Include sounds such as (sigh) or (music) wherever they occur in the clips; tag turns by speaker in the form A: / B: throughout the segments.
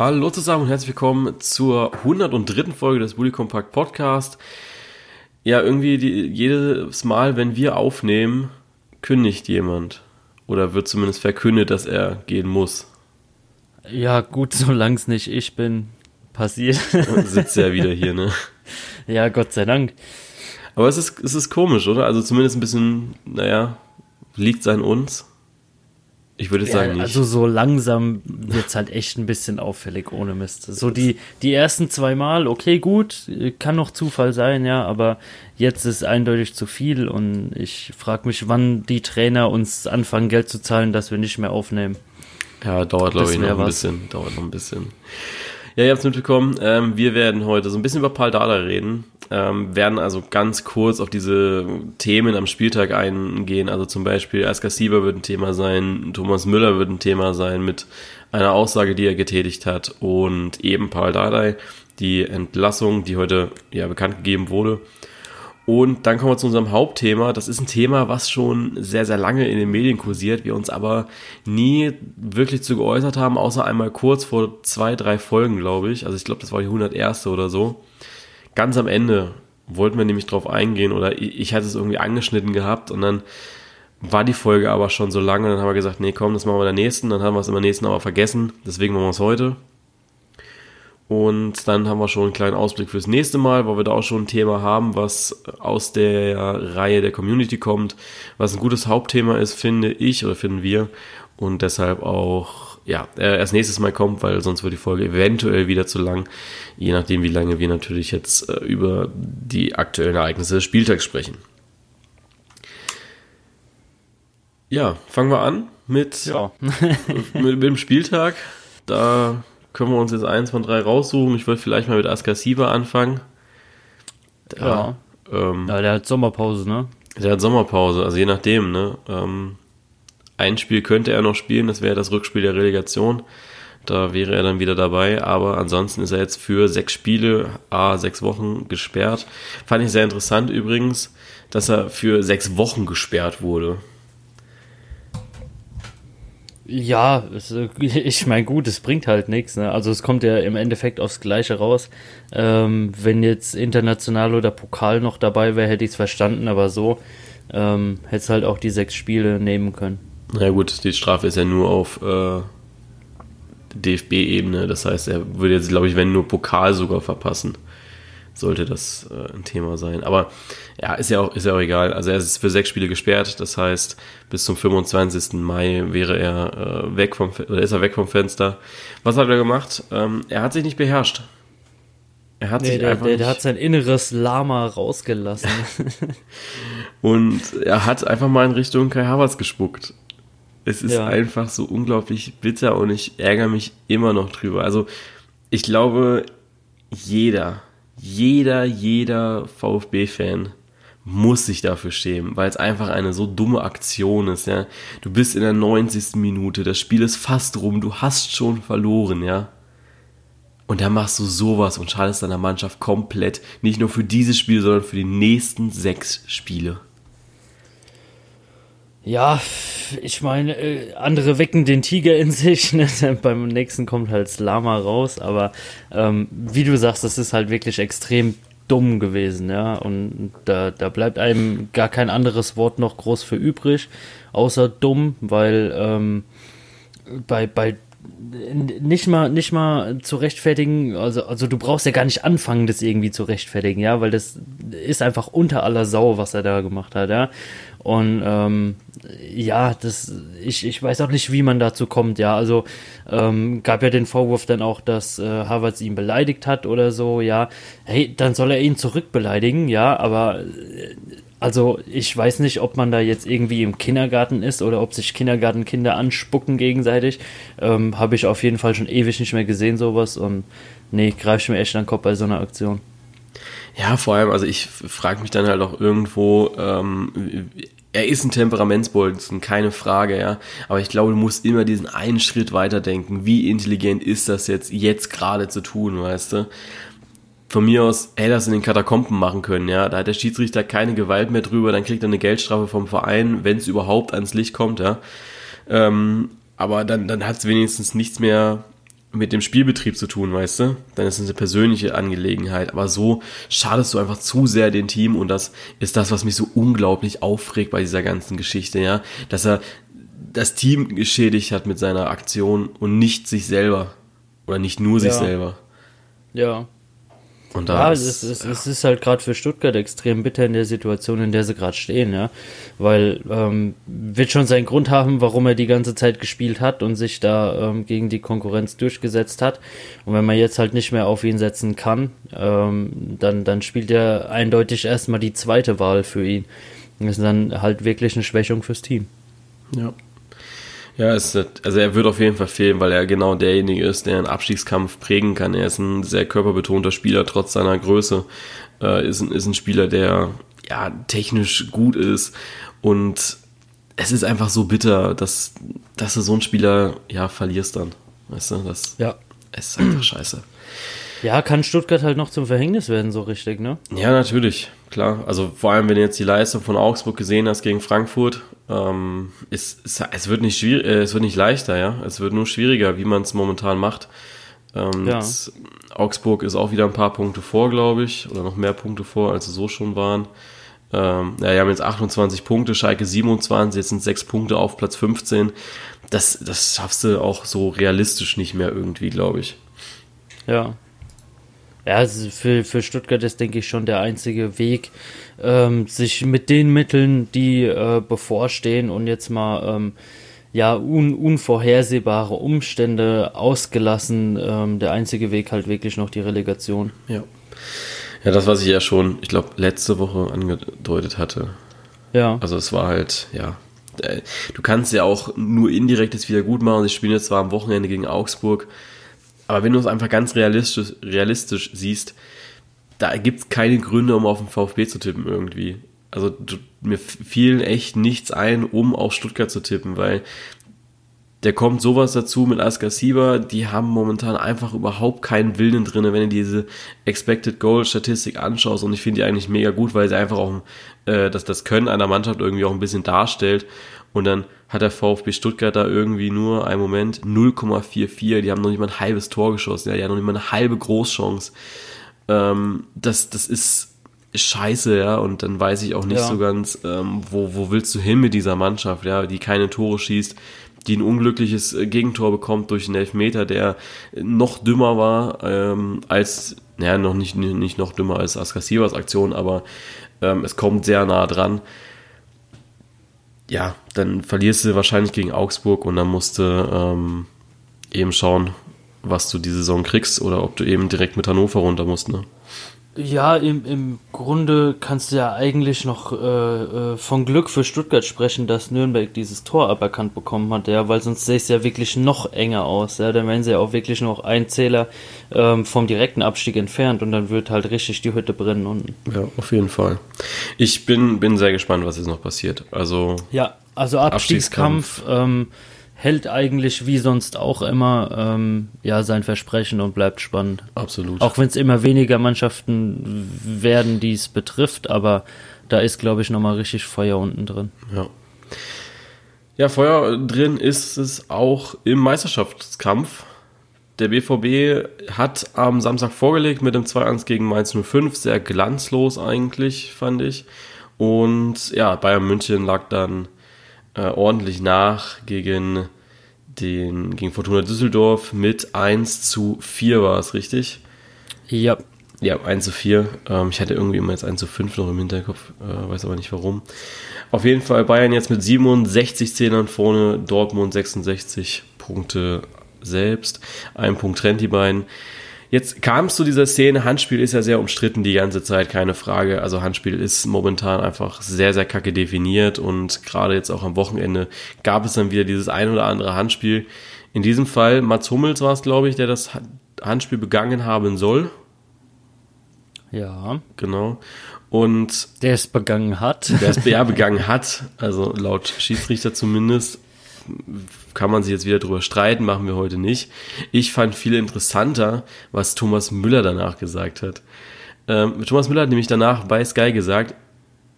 A: Hallo zusammen und herzlich willkommen zur 103. Folge des Bully Compact Podcast. Ja, irgendwie die, jedes Mal, wenn wir aufnehmen, kündigt jemand. Oder wird zumindest verkündet, dass er gehen muss.
B: Ja, gut, (laughs) solange es nicht ich bin, passiert.
A: Sitzt er wieder hier, ne? (laughs)
B: Ja, Gott sei Dank.
A: Aber es ist, es ist komisch, oder? Also zumindest ein bisschen, naja, liegt es an uns. Ich würde
B: ja,
A: sagen nicht.
B: Also so langsam wird es halt echt ein bisschen auffällig ohne Mist. So die, die ersten zwei Mal, okay, gut, kann noch Zufall sein, ja, aber jetzt ist eindeutig zu viel und ich frage mich, wann die Trainer uns anfangen, Geld zu zahlen, dass wir nicht mehr aufnehmen.
A: Ja, dauert glaube ich noch ein was. bisschen. Dauert noch ein bisschen. Ja, ihr habt es mitbekommen. Ähm, wir werden heute so ein bisschen über Paul Dada reden. Ähm, werden also ganz kurz auf diese Themen am Spieltag eingehen. Also zum Beispiel Asker Sieber wird ein Thema sein, Thomas Müller wird ein Thema sein mit einer Aussage, die er getätigt hat und eben Paul Dardai, die Entlassung, die heute ja bekannt gegeben wurde. Und dann kommen wir zu unserem Hauptthema. Das ist ein Thema, was schon sehr, sehr lange in den Medien kursiert, wir uns aber nie wirklich zu geäußert haben, außer einmal kurz vor zwei, drei Folgen, glaube ich. Also ich glaube, das war die 101. oder so ganz am Ende wollten wir nämlich drauf eingehen oder ich, ich hatte es irgendwie angeschnitten gehabt und dann war die Folge aber schon so lange, dann haben wir gesagt, nee, komm, das machen wir der nächsten, dann haben wir es immer nächsten aber vergessen, deswegen machen wir es heute. Und dann haben wir schon einen kleinen Ausblick fürs nächste Mal, weil wir da auch schon ein Thema haben, was aus der Reihe der Community kommt, was ein gutes Hauptthema ist, finde ich oder finden wir. Und deshalb auch ja, äh, erst nächstes Mal kommt, weil sonst wird die Folge eventuell wieder zu lang, je nachdem, wie lange wir natürlich jetzt äh, über die aktuellen Ereignisse des Spieltags sprechen. Ja, fangen wir an mit, ja. (laughs) mit, mit, dem Spieltag. Da können wir uns jetzt eins von drei raussuchen. Ich würde vielleicht mal mit Askar Siva anfangen.
B: Da, ja. Ähm, ja, der hat Sommerpause, ne?
A: Der hat Sommerpause, also je nachdem, ne? Ähm, ein Spiel könnte er noch spielen, das wäre das Rückspiel der Relegation. Da wäre er dann wieder dabei, aber ansonsten ist er jetzt für sechs Spiele, a sechs Wochen gesperrt. Fand ich sehr interessant übrigens, dass er für sechs Wochen gesperrt wurde.
B: Ja, (laughs) ich meine, gut, es bringt halt nichts. Ne? Also es kommt ja im Endeffekt aufs Gleiche raus. Ähm, wenn jetzt international oder Pokal noch dabei wäre, hätte ich es verstanden, aber so ähm, hätte es halt auch die sechs Spiele nehmen können.
A: Na gut, die Strafe ist ja nur auf äh, DFB-Ebene. Das heißt, er würde jetzt, glaube ich, wenn nur Pokal sogar verpassen, sollte das äh, ein Thema sein. Aber ja, ist ja, auch, ist ja auch egal. Also er ist für sechs Spiele gesperrt. Das heißt, bis zum 25. Mai wäre er äh, weg vom oder ist er weg vom Fenster. Was hat er gemacht? Ähm, er hat sich nicht beherrscht.
B: Er hat nee, sich der, einfach der, der hat sein inneres Lama rausgelassen. (laughs) (laughs)
A: und er hat einfach mal in Richtung Kai Havertz gespuckt. Es ist ja. einfach so unglaublich bitter und ich ärgere mich immer noch drüber. Also ich glaube, jeder, jeder, jeder VfB-Fan muss sich dafür schämen, weil es einfach eine so dumme Aktion ist, ja. Du bist in der 90. Minute, das Spiel ist fast rum, du hast schon verloren, ja. Und da machst du sowas und schadest deiner Mannschaft komplett, nicht nur für dieses Spiel, sondern für die nächsten sechs Spiele.
B: Ja, ich meine, äh, andere wecken den Tiger in sich. Ne? (laughs) Beim nächsten kommt halt das Lama raus. Aber ähm, wie du sagst, das ist halt wirklich extrem dumm gewesen, ja. Und da, da bleibt einem gar kein anderes Wort noch groß für übrig, außer dumm, weil ähm, bei, bei nicht mal, nicht mal zu rechtfertigen, also, also du brauchst ja gar nicht anfangen, das irgendwie zu rechtfertigen, ja, weil das ist einfach unter aller Sau, was er da gemacht hat, ja. Und ähm, ja, das, ich, ich weiß auch nicht, wie man dazu kommt, ja. Also ähm, gab ja den Vorwurf dann auch, dass äh, Harvards ihn beleidigt hat oder so, ja. Hey, dann soll er ihn zurückbeleidigen, ja, aber äh, also ich weiß nicht, ob man da jetzt irgendwie im Kindergarten ist oder ob sich Kindergartenkinder anspucken gegenseitig. Ähm, Habe ich auf jeden Fall schon ewig nicht mehr gesehen, sowas. Und nee, greife ich mir echt an den Kopf bei so einer Aktion.
A: Ja, vor allem, also ich frage mich dann halt auch irgendwo, ähm, er ist ein Temperamentsbolzen, keine Frage, ja. Aber ich glaube, du musst immer diesen einen Schritt weiterdenken. Wie intelligent ist das jetzt, jetzt gerade zu tun, weißt du? von mir aus hätte das in den Katakomben machen können, ja. Da hat der Schiedsrichter keine Gewalt mehr drüber, dann kriegt er eine Geldstrafe vom Verein, wenn es überhaupt ans Licht kommt, ja. Ähm, aber dann, dann hat es wenigstens nichts mehr mit dem Spielbetrieb zu tun, weißt du? Dann ist es eine persönliche Angelegenheit. Aber so schadest du einfach zu sehr dem Team und das ist das, was mich so unglaublich aufregt bei dieser ganzen Geschichte, ja. Dass er das Team geschädigt hat mit seiner Aktion und nicht sich selber. Oder nicht nur sich
B: ja.
A: selber.
B: Ja. Und da ja, ist, es, ist, ja. es ist halt gerade für Stuttgart extrem bitter in der Situation, in der sie gerade stehen, ja. Weil ähm, wird schon seinen Grund haben, warum er die ganze Zeit gespielt hat und sich da ähm, gegen die Konkurrenz durchgesetzt hat. Und wenn man jetzt halt nicht mehr auf ihn setzen kann, ähm, dann, dann spielt er eindeutig erstmal die zweite Wahl für ihn. Das ist dann halt wirklich eine Schwächung fürs Team.
A: Ja. Ja, es ist, also er wird auf jeden Fall fehlen, weil er genau derjenige ist, der einen Abstiegskampf prägen kann. Er ist ein sehr körperbetonter Spieler, trotz seiner Größe. Äh, ist, ein, ist ein Spieler, der ja technisch gut ist und es ist einfach so bitter, dass, dass du so einen Spieler ja verlierst dann. Weißt du, das
B: ja.
A: ist einfach scheiße.
B: Ja, kann Stuttgart halt noch zum Verhängnis werden, so richtig, ne?
A: Ja, natürlich, klar. Also vor allem, wenn du jetzt die Leistung von Augsburg gesehen hast gegen Frankfurt, ähm, ist, ist, es, wird nicht schwierig, äh, es wird nicht leichter, ja. Es wird nur schwieriger, wie man es momentan macht. Ähm, ja. jetzt, Augsburg ist auch wieder ein paar Punkte vor, glaube ich, oder noch mehr Punkte vor, als sie so schon waren. Ähm, ja, die haben jetzt 28 Punkte, Schalke 27, jetzt sind sechs Punkte auf Platz 15. Das, das schaffst du auch so realistisch nicht mehr irgendwie, glaube ich.
B: Ja, ja, für, für Stuttgart ist, denke ich, schon der einzige Weg, ähm, sich mit den Mitteln, die äh, bevorstehen und jetzt mal ähm, ja un, unvorhersehbare Umstände ausgelassen, ähm, der einzige Weg halt wirklich noch die Relegation.
A: Ja. Ja, das, was ich ja schon, ich glaube, letzte Woche angedeutet hatte.
B: Ja.
A: Also es war halt, ja, äh, du kannst ja auch nur indirektes Wiedergutmachen. Sie spielen jetzt zwar am Wochenende gegen Augsburg, aber wenn du es einfach ganz realistisch, realistisch siehst, da gibt es keine Gründe, um auf den VfB zu tippen irgendwie. Also mir fiel echt nichts ein, um auf Stuttgart zu tippen, weil der kommt sowas dazu mit Askar Sieber, die haben momentan einfach überhaupt keinen Willen drin, wenn du diese Expected Goal Statistik anschaust und ich finde die eigentlich mega gut, weil sie einfach auch äh, das, das Können einer Mannschaft irgendwie auch ein bisschen darstellt und dann hat der VfB Stuttgart da irgendwie nur einen Moment 0,44. Die haben noch nicht mal ein halbes Tor geschossen. Ja, die haben noch nicht mal eine halbe Großchance. Ähm, das, das ist scheiße, ja. Und dann weiß ich auch nicht ja. so ganz, ähm, wo, wo willst du hin mit dieser Mannschaft, ja, die keine Tore schießt, die ein unglückliches äh, Gegentor bekommt durch einen Elfmeter, der noch dümmer war ähm, als, naja, noch nicht, nicht noch dümmer als Askasivas Aktion, aber ähm, es kommt sehr nah dran ja, dann verlierst du wahrscheinlich gegen Augsburg und dann musst du ähm, eben schauen, was du die Saison kriegst oder ob du eben direkt mit Hannover runter musst, ne?
B: Ja, im, im Grunde kannst du ja eigentlich noch äh, äh, von Glück für Stuttgart sprechen, dass Nürnberg dieses Tor aberkannt bekommen hat, ja, weil sonst sähe es ja wirklich noch enger aus, ja, dann wären sie ja auch wirklich noch ein Zähler ähm, vom direkten Abstieg entfernt und dann wird halt richtig die Hütte brennen unten.
A: Ja, auf jeden Fall. Ich bin, bin sehr gespannt, was jetzt noch passiert. Also,
B: ja, also Abstiegskampf, Abstiegskampf ähm, hält eigentlich wie sonst auch immer ähm, ja sein Versprechen und bleibt spannend.
A: Absolut.
B: Auch wenn es immer weniger Mannschaften werden, die es betrifft, aber da ist, glaube ich, nochmal richtig Feuer unten drin.
A: Ja. Ja, Feuer drin ist es auch im Meisterschaftskampf. Der BVB hat am Samstag vorgelegt mit dem 2-1 gegen Mainz 05. Sehr glanzlos eigentlich, fand ich. Und ja, Bayern München lag dann äh, ordentlich nach gegen den gegen Fortuna Düsseldorf mit 1 zu 4 war es, richtig?
B: Ja.
A: Ja, 1 zu 4. Ähm, ich hatte irgendwie immer jetzt 1 zu 5 noch im Hinterkopf, äh, weiß aber nicht warum. Auf jeden Fall Bayern jetzt mit 67 Zählern vorne, Dortmund 66 Punkte selbst. Ein Punkt trennt die beiden. Jetzt kam es zu dieser Szene, Handspiel ist ja sehr umstritten die ganze Zeit, keine Frage. Also Handspiel ist momentan einfach sehr, sehr kacke definiert und gerade jetzt auch am Wochenende gab es dann wieder dieses ein oder andere Handspiel. In diesem Fall, Mats Hummels war es, glaube ich, der das Handspiel begangen haben soll.
B: Ja.
A: Genau. Und
B: der es begangen hat.
A: Der es ja (laughs) begangen hat, also laut Schiedsrichter zumindest kann man sich jetzt wieder drüber streiten, machen wir heute nicht. Ich fand viel interessanter, was Thomas Müller danach gesagt hat. Ähm, Thomas Müller hat nämlich danach bei Sky gesagt,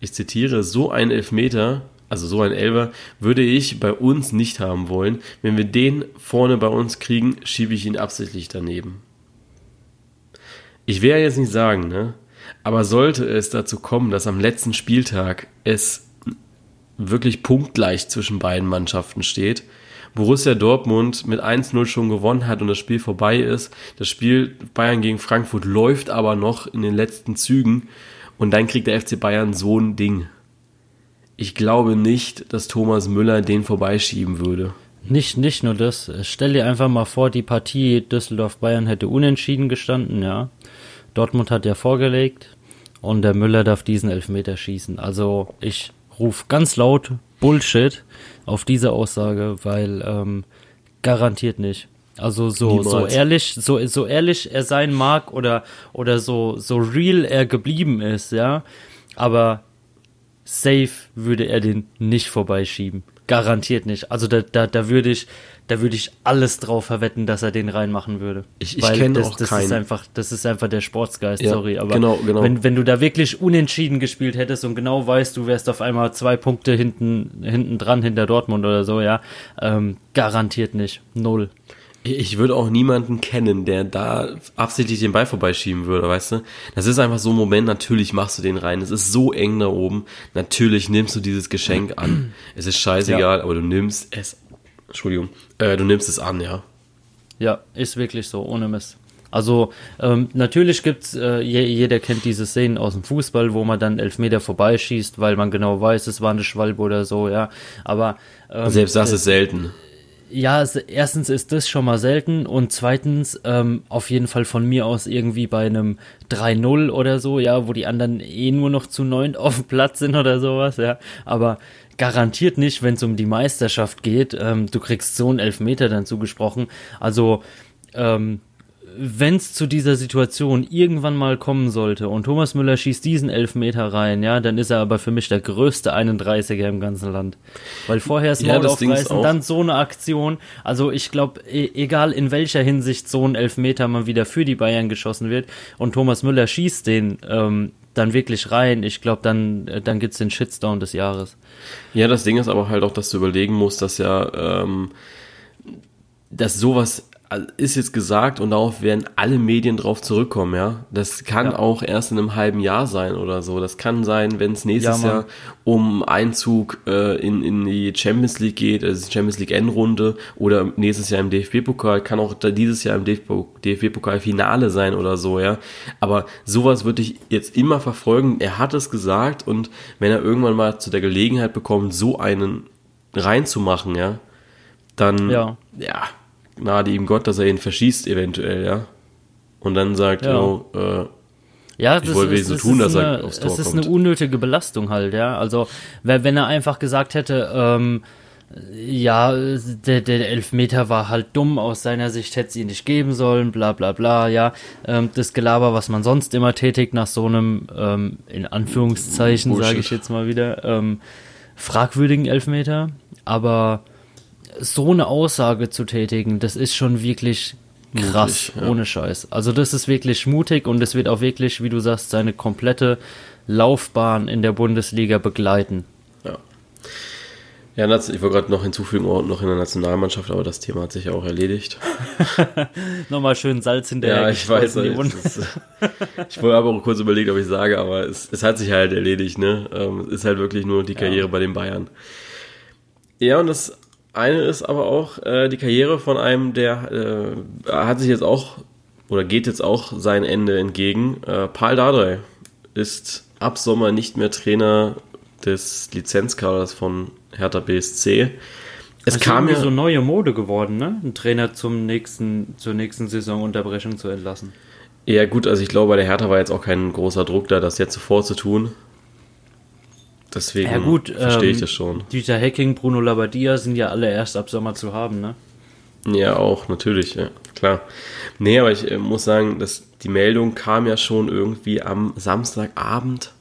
A: ich zitiere, so ein Elfmeter, also so ein Elber, würde ich bei uns nicht haben wollen. Wenn wir den vorne bei uns kriegen, schiebe ich ihn absichtlich daneben. Ich will ja jetzt nicht sagen, ne? Aber sollte es dazu kommen, dass am letzten Spieltag es wirklich punktgleich zwischen beiden Mannschaften steht, Borussia Dortmund mit 1-0 schon gewonnen hat und das Spiel vorbei ist, das Spiel Bayern gegen Frankfurt läuft aber noch in den letzten Zügen und dann kriegt der FC Bayern so ein Ding. Ich glaube nicht, dass Thomas Müller den vorbeischieben würde.
B: Nicht, nicht nur das. Stell dir einfach mal vor, die Partie Düsseldorf-Bayern hätte unentschieden gestanden, ja. Dortmund hat ja vorgelegt und der Müller darf diesen Elfmeter schießen. Also ich rufe ganz laut Bullshit auf diese Aussage, weil ähm, garantiert nicht. Also so, so ehrlich, so, so ehrlich er sein mag oder, oder so, so real er geblieben ist, ja. Aber safe würde er den nicht vorbeischieben. Garantiert nicht. Also da, da, da würde ich, da würde ich alles drauf verwetten, dass er den reinmachen würde.
A: Ich, ich kenne
B: das,
A: auch
B: das
A: keinen.
B: Ist einfach, das ist einfach der Sportsgeist, ja, sorry. Aber
A: genau, genau.
B: Wenn, wenn du da wirklich unentschieden gespielt hättest und genau weißt, du wärst auf einmal zwei Punkte hinten, hinten dran, hinter Dortmund oder so, ja, ähm, garantiert nicht. Null.
A: Ich würde auch niemanden kennen, der da absichtlich den Ball vorbeischieben würde, weißt du? Das ist einfach so ein Moment, natürlich machst du den rein. Es ist so eng da oben. Natürlich nimmst du dieses Geschenk an. Es ist scheißegal, ja. aber du nimmst es. Entschuldigung. Äh, du nimmst es an, ja.
B: Ja, ist wirklich so, ohne Mist. Also ähm, natürlich gibt's, äh, jeder kennt diese Szenen aus dem Fußball, wo man dann elf Meter vorbeischießt, weil man genau weiß, es war eine Schwalbe oder so, ja. Aber
A: ähm, selbst das ist selten
B: ja, erstens ist das schon mal selten und zweitens ähm, auf jeden Fall von mir aus irgendwie bei einem 3-0 oder so, ja, wo die anderen eh nur noch zu neun auf dem Platz sind oder sowas, ja. Aber garantiert nicht, wenn es um die Meisterschaft geht. Ähm, du kriegst so einen Elfmeter dann zugesprochen. Also ähm, wenn es zu dieser Situation irgendwann mal kommen sollte und Thomas Müller schießt diesen Elfmeter rein, ja, dann ist er aber für mich der größte 31er im ganzen Land. Weil vorher das Maul ja, aufreißen, dann so eine Aktion. Also ich glaube, e egal in welcher Hinsicht so ein Elfmeter mal wieder für die Bayern geschossen wird und Thomas Müller schießt den ähm, dann wirklich rein, ich glaube, dann, dann gibt's den Shitstorm des Jahres.
A: Ja, das Ding ist aber halt auch, dass du überlegen musst, dass ja, ähm, dass sowas ist jetzt gesagt und darauf werden alle Medien drauf zurückkommen, ja. Das kann ja. auch erst in einem halben Jahr sein oder so. Das kann sein, wenn es nächstes ja, Jahr um Einzug äh, in, in die Champions League geht, also Champions League Endrunde oder nächstes Jahr im DFB-Pokal, kann auch dieses Jahr im DFB-Pokal-Finale sein oder so, ja. Aber sowas würde ich jetzt immer verfolgen. Er hat es gesagt und wenn er irgendwann mal zu der Gelegenheit bekommt, so einen reinzumachen, ja, dann, ja, ja gnade ihm Gott, dass er ihn verschießt, eventuell, ja. Und dann sagt, ja. Oh, äh,
B: ja, das, ich wollte ist, so tun, dass eine, er aufs Tor ist kommt. eine unnötige Belastung halt, ja. Also, wenn er einfach gesagt hätte, ähm, ja, der, der Elfmeter war halt dumm, aus seiner Sicht hätte es ihn nicht geben sollen, bla bla bla, ja. Ähm, das Gelaber, was man sonst immer tätigt nach so einem, ähm, in Anführungszeichen, sage ich jetzt mal wieder, ähm, fragwürdigen Elfmeter. Aber so eine Aussage zu tätigen, das ist schon wirklich krass, mutig, ja. ohne Scheiß. Also das ist wirklich mutig und es wird auch wirklich, wie du sagst, seine komplette Laufbahn in der Bundesliga begleiten.
A: Ja. Ja, ich wollte gerade noch hinzufügen, auch noch in der Nationalmannschaft, aber das Thema hat sich ja auch erledigt. (laughs)
B: Nochmal schön Salz hinterher.
A: Ja, ich weiß. Ist, ich wollte aber auch kurz überlegt, ob ich sage, aber es, es hat sich halt erledigt, ne? Ähm, es ist halt wirklich nur die Karriere ja. bei den Bayern. Ja, und das eine ist aber auch äh, die Karriere von einem, der äh, hat sich jetzt auch oder geht jetzt auch sein Ende entgegen. Äh, Paul Dardai ist ab Sommer nicht mehr Trainer des Lizenzkaders von Hertha BSC.
B: Es also kam ja so neue Mode geworden, ne? Ein Trainer zum nächsten, zur nächsten Saisonunterbrechung zu entlassen.
A: Ja, gut, also ich glaube, bei der Hertha war jetzt auch kein großer Druck da, das jetzt sofort zu tun. Deswegen
B: ja, gut,
A: verstehe ähm, ich das schon.
B: Dieter Hecking, Bruno Labbadia sind ja alle erst ab Sommer zu haben, ne?
A: Ja, auch, natürlich, ja, klar. Nee, aber ich äh, muss sagen, dass die Meldung kam ja schon irgendwie am Samstagabend,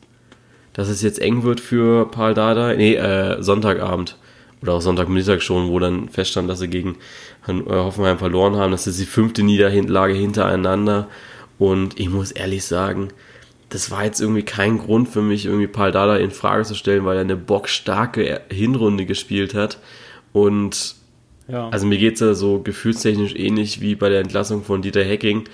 A: dass es jetzt eng wird für Paul Dada. Nee, äh, Sonntagabend. Oder auch Sonntagmittag schon, wo dann feststand, dass sie gegen äh, Hoffenheim verloren haben. Das ist die fünfte Niederlage hintereinander. Und ich muss ehrlich sagen, das war jetzt irgendwie kein Grund für mich, irgendwie Paul Dada in Frage zu stellen, weil er eine bockstarke Hinrunde gespielt hat. Und ja. also mir geht es ja so gefühlstechnisch ähnlich wie bei der Entlassung von Dieter Hecking,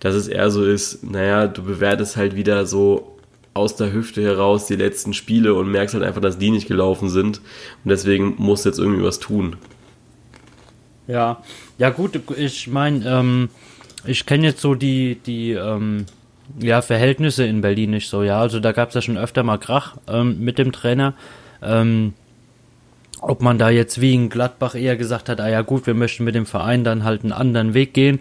A: dass es eher so ist, naja, du bewertest halt wieder so aus der Hüfte heraus die letzten Spiele und merkst halt einfach, dass die nicht gelaufen sind. Und deswegen musst du jetzt irgendwie was tun.
B: Ja, ja gut, ich meine, ähm, ich kenne jetzt so die, die, ähm, ja, Verhältnisse in Berlin nicht so, ja. Also da gab es ja schon öfter mal Krach ähm, mit dem Trainer. Ähm, ob man da jetzt wie in Gladbach eher gesagt hat, ah ja gut, wir möchten mit dem Verein dann halt einen anderen Weg gehen,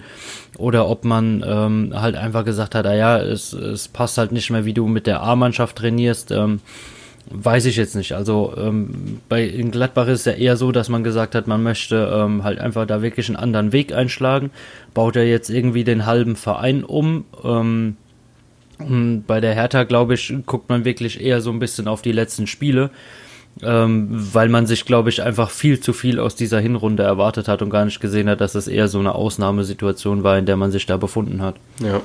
B: oder ob man ähm, halt einfach gesagt hat, ah ja, es, es passt halt nicht mehr, wie du mit der A-Mannschaft trainierst, ähm, weiß ich jetzt nicht. Also ähm, bei in Gladbach ist es ja eher so, dass man gesagt hat, man möchte ähm, halt einfach da wirklich einen anderen Weg einschlagen, baut er jetzt irgendwie den halben Verein um, ähm, bei der Hertha, glaube ich, guckt man wirklich eher so ein bisschen auf die letzten Spiele, ähm, weil man sich, glaube ich, einfach viel zu viel aus dieser Hinrunde erwartet hat und gar nicht gesehen hat, dass es eher so eine Ausnahmesituation war, in der man sich da befunden hat.
A: Ja,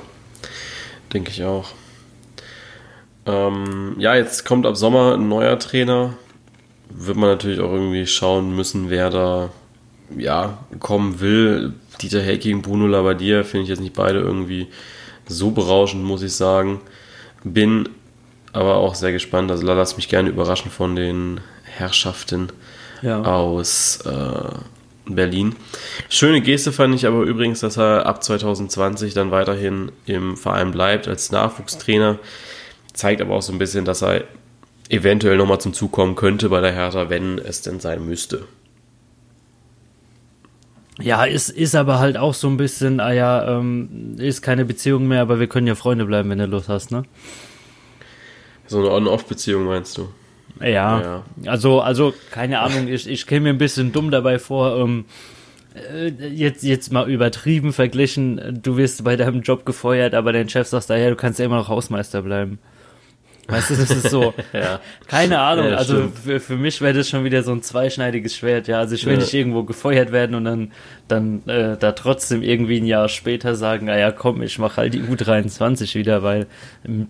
A: denke ich auch. Ähm, ja, jetzt kommt ab Sommer ein neuer Trainer. Wird man natürlich auch irgendwie schauen müssen, wer da ja, kommen will. Dieter Hecking, Bruno Labbadia finde ich jetzt nicht beide irgendwie so berauschend, muss ich sagen. Bin aber auch sehr gespannt. Also lass mich gerne überraschen von den Herrschaften ja. aus äh, Berlin. Schöne Geste fand ich aber übrigens, dass er ab 2020 dann weiterhin im Verein bleibt als Nachwuchstrainer. Zeigt aber auch so ein bisschen, dass er eventuell nochmal zum Zug kommen könnte bei der Hertha, wenn es denn sein müsste.
B: Ja, ist, ist aber halt auch so ein bisschen, ah ja, ähm, ist keine Beziehung mehr, aber wir können ja Freunde bleiben, wenn du Lust hast, ne?
A: So eine On-Off-Beziehung meinst du?
B: Ja, ja, also, also, keine Ahnung, ich, ich käme mir ein bisschen dumm dabei vor, ähm, äh, jetzt, jetzt mal übertrieben verglichen, du wirst bei deinem Job gefeuert, aber dein Chef sagt, ja, du kannst ja immer noch Hausmeister bleiben. Weißt du, das ist so, (laughs) ja. keine Ahnung, ja, also für, für mich wäre das schon wieder so ein zweischneidiges Schwert, ja, also ich will ja. nicht irgendwo gefeuert werden und dann, dann äh, da trotzdem irgendwie ein Jahr später sagen, naja, komm, ich mache halt die U23 wieder, weil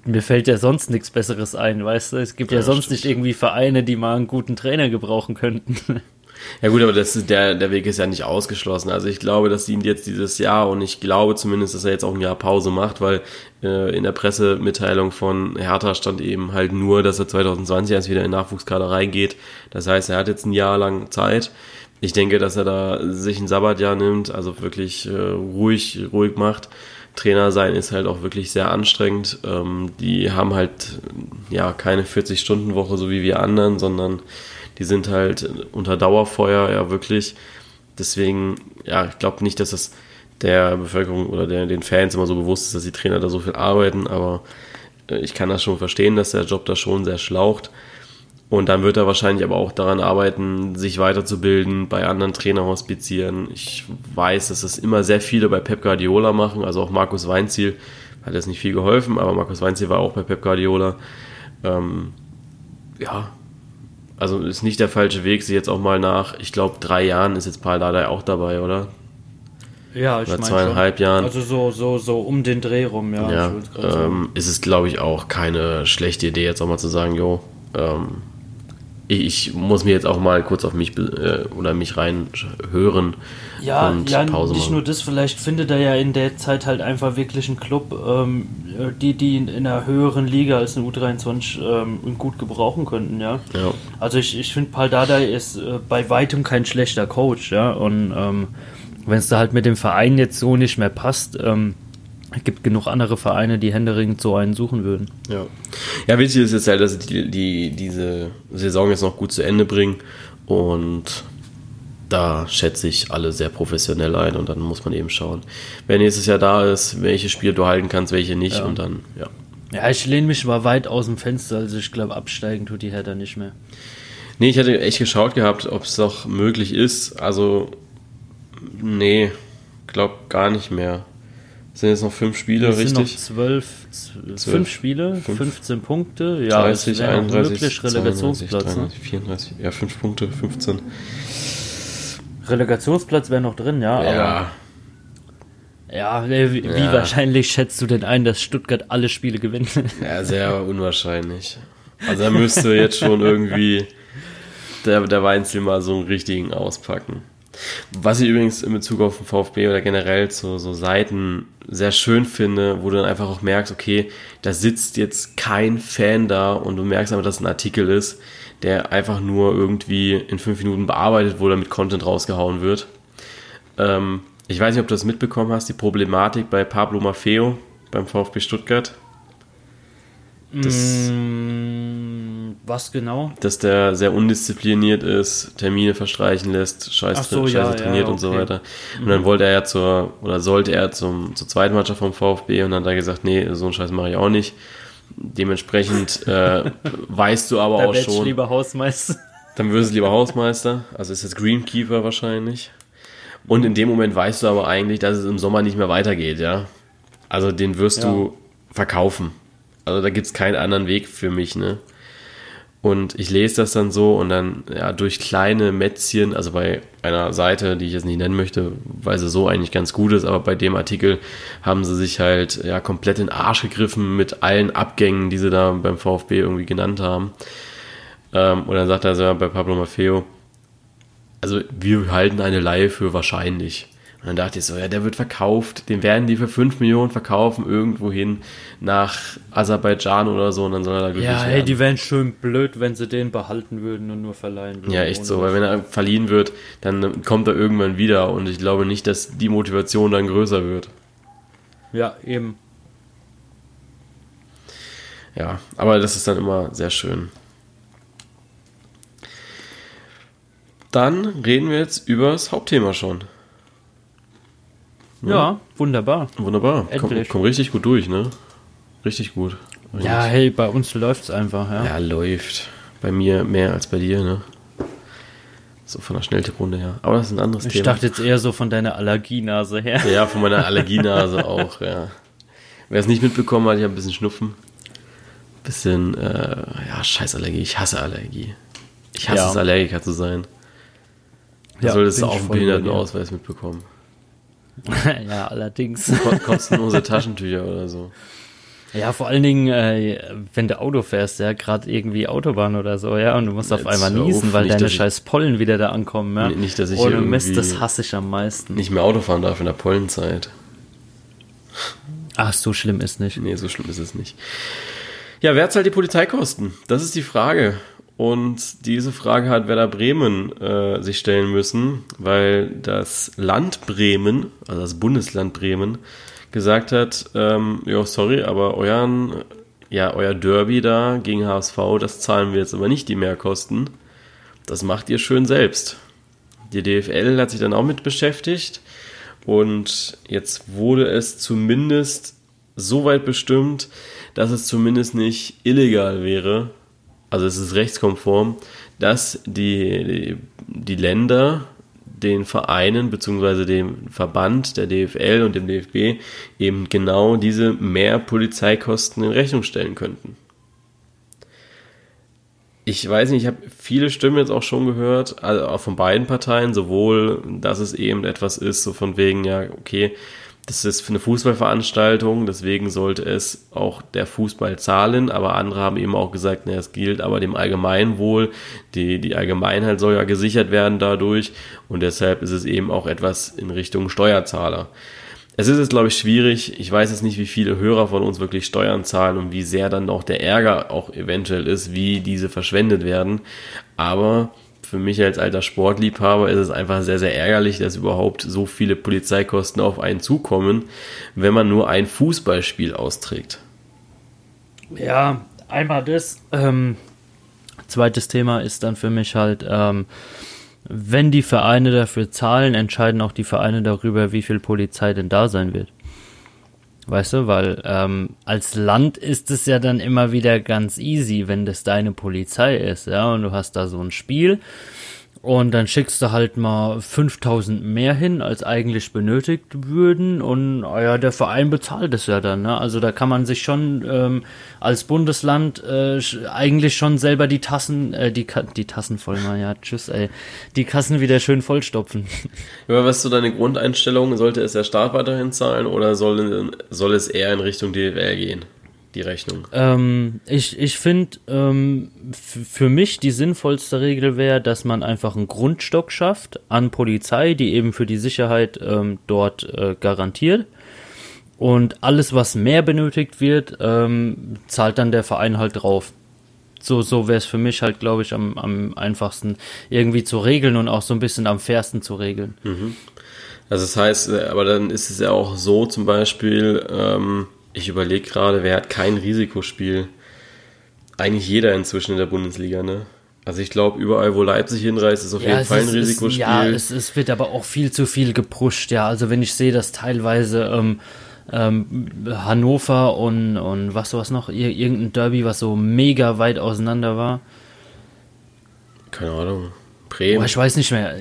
B: mir fällt ja sonst nichts Besseres ein, weißt du, es gibt ja, sonst stimmt. nicht irgendwie Vereine, die mal einen guten Trainer gebrauchen könnten. (laughs)
A: Ja gut, aber das, der, der Weg ist ja nicht ausgeschlossen. Also ich glaube, dass ihn jetzt dieses Jahr und ich glaube zumindest, dass er jetzt auch ein Jahr Pause macht, weil äh, in der Pressemitteilung von Hertha stand eben halt nur, dass er 2020 erst wieder in Nachwuchskader reingeht. Das heißt, er hat jetzt ein Jahr lang Zeit. Ich denke, dass er da sich ein Sabbatjahr nimmt, also wirklich äh, ruhig, ruhig macht. Trainer sein ist halt auch wirklich sehr anstrengend. Ähm, die haben halt ja keine 40-Stunden-Woche, so wie wir anderen, sondern die sind halt unter Dauerfeuer, ja wirklich. Deswegen, ja, ich glaube nicht, dass das der Bevölkerung oder der, den Fans immer so bewusst ist, dass die Trainer da so viel arbeiten, aber äh, ich kann das schon verstehen, dass der Job da schon sehr schlaucht. Und dann wird er wahrscheinlich aber auch daran arbeiten, sich weiterzubilden, bei anderen Trainer hospizieren. Ich weiß, dass das immer sehr viele bei Pep Guardiola machen, also auch Markus Weinziel hat jetzt nicht viel geholfen, aber Markus Weinziel war auch bei Pep Guardiola. Ähm, ja, also ist nicht der falsche Weg, sie jetzt auch mal nach, ich glaube, drei Jahren ist jetzt Paul Dardai auch dabei, oder?
B: Ja, ich
A: meine zweieinhalb schon. Jahren.
B: Also so, so, so um den Dreh rum, ja.
A: ja ähm, ist es, glaube ich, auch keine schlechte Idee, jetzt auch mal zu sagen, jo, ähm, ich muss mir jetzt auch mal kurz auf mich äh, oder mich rein hören
B: ja, und ja, Pause nicht machen. nur das, vielleicht findet er ja in der Zeit halt einfach wirklich einen Club, ähm, die, die in, in, einer höheren Liga als ein U23 ähm, gut gebrauchen könnten, ja. ja. Also ich, ich finde, Paul Dardai ist äh, bei weitem kein schlechter Coach, ja. Und ähm, wenn es da halt mit dem Verein jetzt so nicht mehr passt, ähm, es gibt genug andere Vereine, die händeringend so einen suchen würden.
A: Ja, ja wichtig ist jetzt halt, dass sie die, die, diese Saison jetzt noch gut zu Ende bringen und da schätze ich alle sehr professionell ein und dann muss man eben schauen, wer nächstes Jahr da ist, welche Spiele du halten kannst, welche nicht ja. und dann, ja.
B: Ja, ich lehne mich mal weit aus dem Fenster, also ich glaube, absteigen tut die Hertha nicht mehr.
A: Nee, ich hatte echt geschaut gehabt, ob es doch möglich ist. Also, nee, glaube gar nicht mehr. Sind jetzt noch fünf Spiele, es richtig? Sind
B: noch zwölf, zwölf, fünf Spiele, fünf, 15 Punkte.
A: Ja, 30, 31, möglich, Relegationsplatz. 32, 34, ja, fünf Punkte, 15.
B: Relegationsplatz wäre noch drin, ja.
A: Ja.
B: Ja, wie, ja. wie wahrscheinlich schätzt du denn ein, dass Stuttgart alle Spiele gewinnt? (laughs)
A: Ja, sehr unwahrscheinlich. Also da müsste jetzt schon irgendwie der, der Weinziel mal so einen richtigen auspacken. Was ich übrigens in Bezug auf den VfB oder generell zu so Seiten sehr schön finde, wo du dann einfach auch merkst, okay, da sitzt jetzt kein Fan da und du merkst einfach, dass es ein Artikel ist, der einfach nur irgendwie in fünf Minuten bearbeitet wurde, damit Content rausgehauen wird. Ähm, ich weiß nicht, ob du das mitbekommen hast, die Problematik bei Pablo Maffeo beim VfB Stuttgart.
B: Das, mm, was genau?
A: Dass der sehr undiszipliniert ist, Termine verstreichen lässt, scheiß, so, scheiße ja, trainiert ja, okay. und so weiter. Und dann wollte er ja zur, oder sollte er zum, zur zweiten Mannschaft vom VfB und dann hat er gesagt, nee, so einen Scheiß mache ich auch nicht. Dementsprechend äh, (laughs) weißt du aber da auch schon.
B: Lieber Hausmeister. (laughs)
A: Dann wirst du lieber Hausmeister. Also ist jetzt Greenkeeper wahrscheinlich. Und in dem Moment weißt du aber eigentlich, dass es im Sommer nicht mehr weitergeht, ja. Also den wirst ja. du verkaufen. Also da gibt es keinen anderen Weg für mich, ne? Und ich lese das dann so und dann ja, durch kleine Mätzchen, also bei einer Seite, die ich jetzt nicht nennen möchte, weil sie so eigentlich ganz gut ist, aber bei dem Artikel haben sie sich halt ja komplett in den Arsch gegriffen mit allen Abgängen, die sie da beim VfB irgendwie genannt haben. Ähm, und dann sagt er so bei Pablo Maffeo, also wir halten eine Laie für wahrscheinlich. Und dann dachte ich so, ja, der wird verkauft, den werden die für 5 Millionen verkaufen, irgendwo hin nach Aserbaidschan oder so und dann soll er da
B: glücklich Ja, hey, die wären schön blöd, wenn sie den behalten würden und nur verleihen würden.
A: Ja, echt so, weil wenn er verliehen wird, dann kommt er irgendwann wieder und ich glaube nicht, dass die Motivation dann größer wird.
B: Ja, eben.
A: Ja, aber das ist dann immer sehr schön. Dann reden wir jetzt über das Hauptthema schon.
B: Ja, ja wunderbar.
A: Wunderbar. Komm, komm, richtig gut durch, ne? Richtig gut.
B: Eigentlich. Ja, hey, bei uns läuft es einfach, ja.
A: Ja, läuft. Bei mir mehr als bei dir, ne? So von der Schnelltipprunde her. Aber das ist ein anderes
B: ich
A: Thema.
B: Ich dachte jetzt eher so von deiner Allergienase her.
A: Ja, von meiner (laughs) Allergienase auch, ja. Wer es nicht mitbekommen hat, ich habe ein bisschen Schnupfen. Bisschen, äh, ja, scheiß Allergie. Ich hasse Allergie. Ich hasse ja. es, Allergiker zu sein. Du ja, solltest auch einen Behindertenausweis mitbekommen. (laughs)
B: ja, allerdings.
A: Kostenlose (laughs) Taschentücher oder so.
B: Ja, vor allen Dingen, äh, wenn du Auto fährst, ja, gerade irgendwie Autobahn oder so, ja, und du musst auf einmal niesen, auf, weil nicht, deine scheiß Pollen wieder da ankommen, ja.
A: Nicht, dass ich
B: Ohne Mist, das hasse ich am meisten.
A: Nicht mehr Auto fahren darf in der Pollenzeit.
B: Ach, so schlimm ist nicht.
A: Nee, so schlimm ist es nicht. Ja, wer zahlt die Polizeikosten? Das ist die Frage. Und diese Frage hat Werder Bremen äh, sich stellen müssen, weil das Land Bremen, also das Bundesland Bremen, gesagt hat, ähm, ja, sorry, aber euren, ja, euer Derby da gegen HSV, das zahlen wir jetzt aber nicht die Mehrkosten. Das macht ihr schön selbst. Die DFL hat sich dann auch mit beschäftigt und jetzt wurde es zumindest so weit bestimmt, dass es zumindest nicht illegal wäre, also es ist rechtskonform, dass die, die, Länder den Vereinen bzw. dem Verband der DFL und dem DFB eben genau diese mehr Polizeikosten in Rechnung stellen könnten. Ich weiß nicht, ich habe viele Stimmen jetzt auch schon gehört, also auch von beiden Parteien, sowohl, dass es eben etwas ist, so von wegen, ja, okay, das ist eine Fußballveranstaltung, deswegen sollte es auch der Fußball zahlen, aber andere haben eben auch gesagt, na, es gilt aber dem Allgemeinwohl, die, die Allgemeinheit soll ja gesichert werden dadurch und deshalb ist es eben auch etwas in Richtung Steuerzahler. Es ist jetzt, glaube ich, schwierig. Ich weiß jetzt nicht, wie viele Hörer von uns wirklich Steuern zahlen und wie sehr dann auch der Ärger auch eventuell ist, wie diese verschwendet werden. Aber für mich als alter Sportliebhaber ist es einfach sehr, sehr ärgerlich, dass überhaupt so viele Polizeikosten auf einen zukommen, wenn man nur ein Fußballspiel austrägt.
B: Ja, einmal das. Ähm, zweites Thema ist dann für mich halt, ähm, wenn die Vereine dafür zahlen, entscheiden auch die Vereine darüber, wie viel Polizei denn da sein wird. Weißt du, weil ähm, als Land ist es ja dann immer wieder ganz easy, wenn das deine Polizei ist, ja, und du hast da so ein Spiel Und dann schickst du halt mal 5000 mehr hin, als eigentlich benötigt würden. Und ja, der Verein bezahlt es ja dann. Ne? Also da kann man sich schon ähm, als Bundesland äh, eigentlich schon selber die Tassen, äh, die, die Tassen voll machen. Ja, tschüss, ey. Die Kassen wieder schön vollstopfen. (laughs)
A: Aber was ist so deine Grundeinstellung? Sollte es der Staat weiterhin zahlen oder soll, soll es eher in Richtung DFL gehen? Die Rechnung?
B: Ähm, ich ich finde, ähm, für mich die sinnvollste Regel wäre, dass man einfach einen Grundstock schafft an Polizei, die eben für die Sicherheit ähm, dort äh, garantiert. Und alles, was mehr benötigt wird, ähm, zahlt dann der Verein halt drauf. So, so wäre es für mich halt, glaube ich, am, am einfachsten irgendwie zu regeln und auch so ein bisschen am fairsten zu regeln.
A: Mhm. Also das heißt, äh, aber dann ist es ja auch so zum Beispiel, ähm, ich überlege gerade, wer hat kein Risikospiel? Eigentlich jeder inzwischen in der Bundesliga, ne? Also ich glaube, überall, wo Leipzig hinreist, ist auf ja, jeden Fall ein ist, Risikospiel.
B: ja, es, es, wird aber auch viel zu viel gepusht, ja. Also wenn ich sehe, dass teilweise ähm, ähm, Hannover und, und was was noch, Ir irgendein Derby, was so mega weit auseinander war.
A: Keine Ahnung. Bremen.
B: Oh, ich weiß nicht mehr.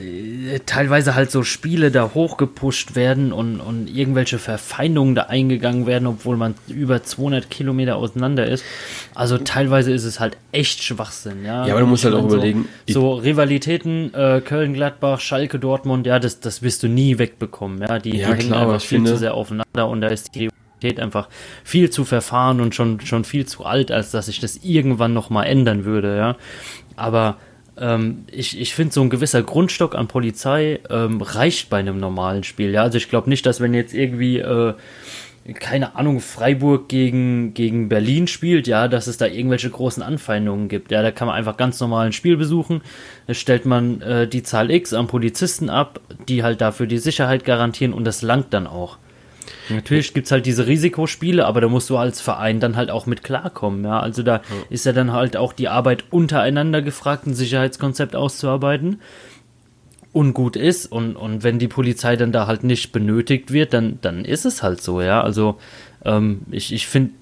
B: Teilweise halt so Spiele da hochgepusht werden und, und irgendwelche Verfeindungen da eingegangen werden, obwohl man über 200 Kilometer auseinander ist. Also teilweise ist es halt echt Schwachsinn, ja.
A: Ja, aber du musst halt auch so, überlegen.
B: So Rivalitäten, äh, Köln-Gladbach, Schalke, Dortmund, ja, das, das wirst du nie wegbekommen, ja. Die, ja, die hängen einfach viel finde... zu sehr aufeinander und da ist die einfach viel zu verfahren und schon, schon viel zu alt, als dass sich das irgendwann nochmal ändern würde, ja. Aber ähm, ich, ich finde, so ein gewisser Grundstock an Polizei ähm, reicht bei einem normalen Spiel. Ja, also ich glaube nicht, dass wenn jetzt irgendwie, äh, keine Ahnung, Freiburg gegen, gegen Berlin spielt, ja, dass es da irgendwelche großen Anfeindungen gibt. Ja, da kann man einfach ganz normal ein Spiel besuchen. Da stellt man äh, die Zahl X an Polizisten ab, die halt dafür die Sicherheit garantieren und das langt dann auch. Natürlich gibt es halt diese Risikospiele, aber da musst du als Verein dann halt auch mit klarkommen. Ja? Also da ja. ist ja dann halt auch die Arbeit untereinander gefragt, ein Sicherheitskonzept auszuarbeiten. Und gut ist und, und wenn die Polizei dann da halt nicht benötigt wird, dann, dann ist es halt so, ja. Also ähm, ich, ich finde,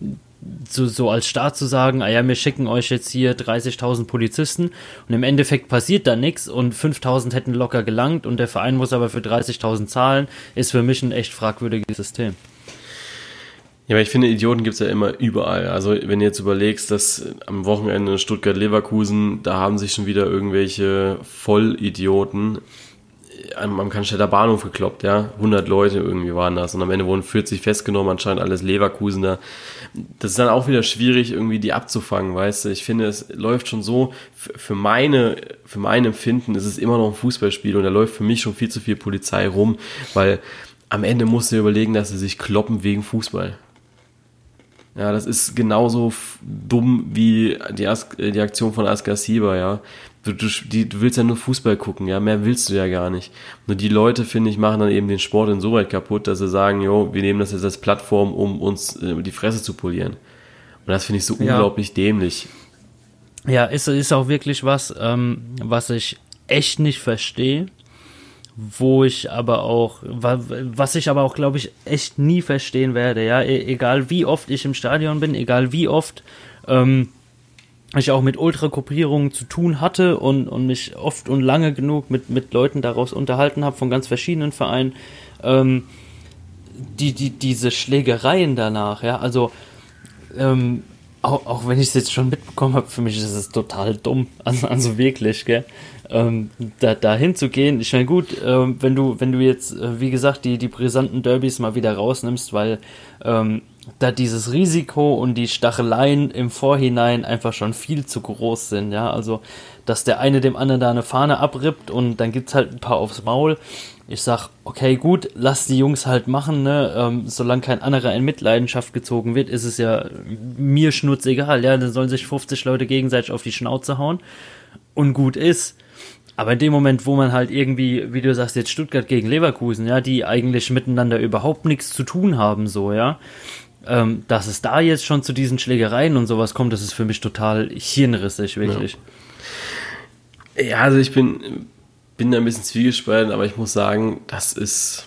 B: so, so als Staat zu sagen, ah ja, wir schicken euch jetzt hier 30.000 Polizisten und im Endeffekt passiert da nichts und 5.000 hätten locker gelangt und der Verein muss aber für 30.000 zahlen, ist für mich ein echt fragwürdiges System.
A: Ja, aber ich finde, Idioten gibt es ja immer überall. Also wenn du jetzt überlegst, dass am Wochenende Stuttgart-Leverkusen, da haben sich schon wieder irgendwelche Vollidioten am Cannstatter Bahnhof gekloppt, ja. 100 Leute irgendwie waren das und am Ende wurden 40 festgenommen, anscheinend alles Leverkusener. Das ist dann auch wieder schwierig, irgendwie die abzufangen, weißt du. Ich finde, es läuft schon so, für meine, für mein Empfinden ist es immer noch ein Fußballspiel und da läuft für mich schon viel zu viel Polizei rum, weil am Ende musst du überlegen, dass sie sich kloppen wegen Fußball. Ja, das ist genauso dumm wie die, As die Aktion von Askar Sieber, ja. Du, du, die, du willst ja nur Fußball gucken, ja, mehr willst du ja gar nicht. Nur die Leute, finde ich, machen dann eben den Sport insoweit kaputt, dass sie sagen, jo, wir nehmen das jetzt als Plattform, um uns äh, die Fresse zu polieren. Und das finde ich so ja. unglaublich dämlich.
B: Ja, ist, ist auch wirklich was, ähm, was ich echt nicht verstehe wo ich aber auch, was ich aber auch, glaube ich, echt nie verstehen werde, ja, e egal wie oft ich im Stadion bin, egal wie oft ähm, ich auch mit Ultrakopierungen zu tun hatte und, und mich oft und lange genug mit, mit Leuten daraus unterhalten habe, von ganz verschiedenen Vereinen, ähm, die, die, diese Schlägereien danach, ja, also ähm, auch, auch wenn ich es jetzt schon mitbekommen habe, für mich ist es total dumm, (laughs) also, also wirklich, gell ähm, da, da hinzugehen. Ich meine, gut, ähm, wenn du, wenn du jetzt, äh, wie gesagt, die, die brisanten Derbys mal wieder rausnimmst, weil ähm, da dieses Risiko und die Stacheleien im Vorhinein einfach schon viel zu groß sind, ja. Also, dass der eine dem anderen da eine Fahne abrippt und dann gibt's halt ein paar aufs Maul. Ich sag, okay, gut, lass die Jungs halt machen, ne? Ähm, solange kein anderer in Mitleidenschaft gezogen wird, ist es ja mir schnurzegal, ja. Dann sollen sich 50 Leute gegenseitig auf die Schnauze hauen und gut ist. Aber in dem Moment, wo man halt irgendwie, wie du sagst, jetzt Stuttgart gegen Leverkusen, ja, die eigentlich miteinander überhaupt nichts zu tun haben, so, ja, ähm, dass es da jetzt schon zu diesen Schlägereien und sowas kommt, das ist für mich total hirnrissig, wirklich.
A: Ja, ja also ich bin, bin da ein bisschen zwiegespalten, aber ich muss sagen, das ist,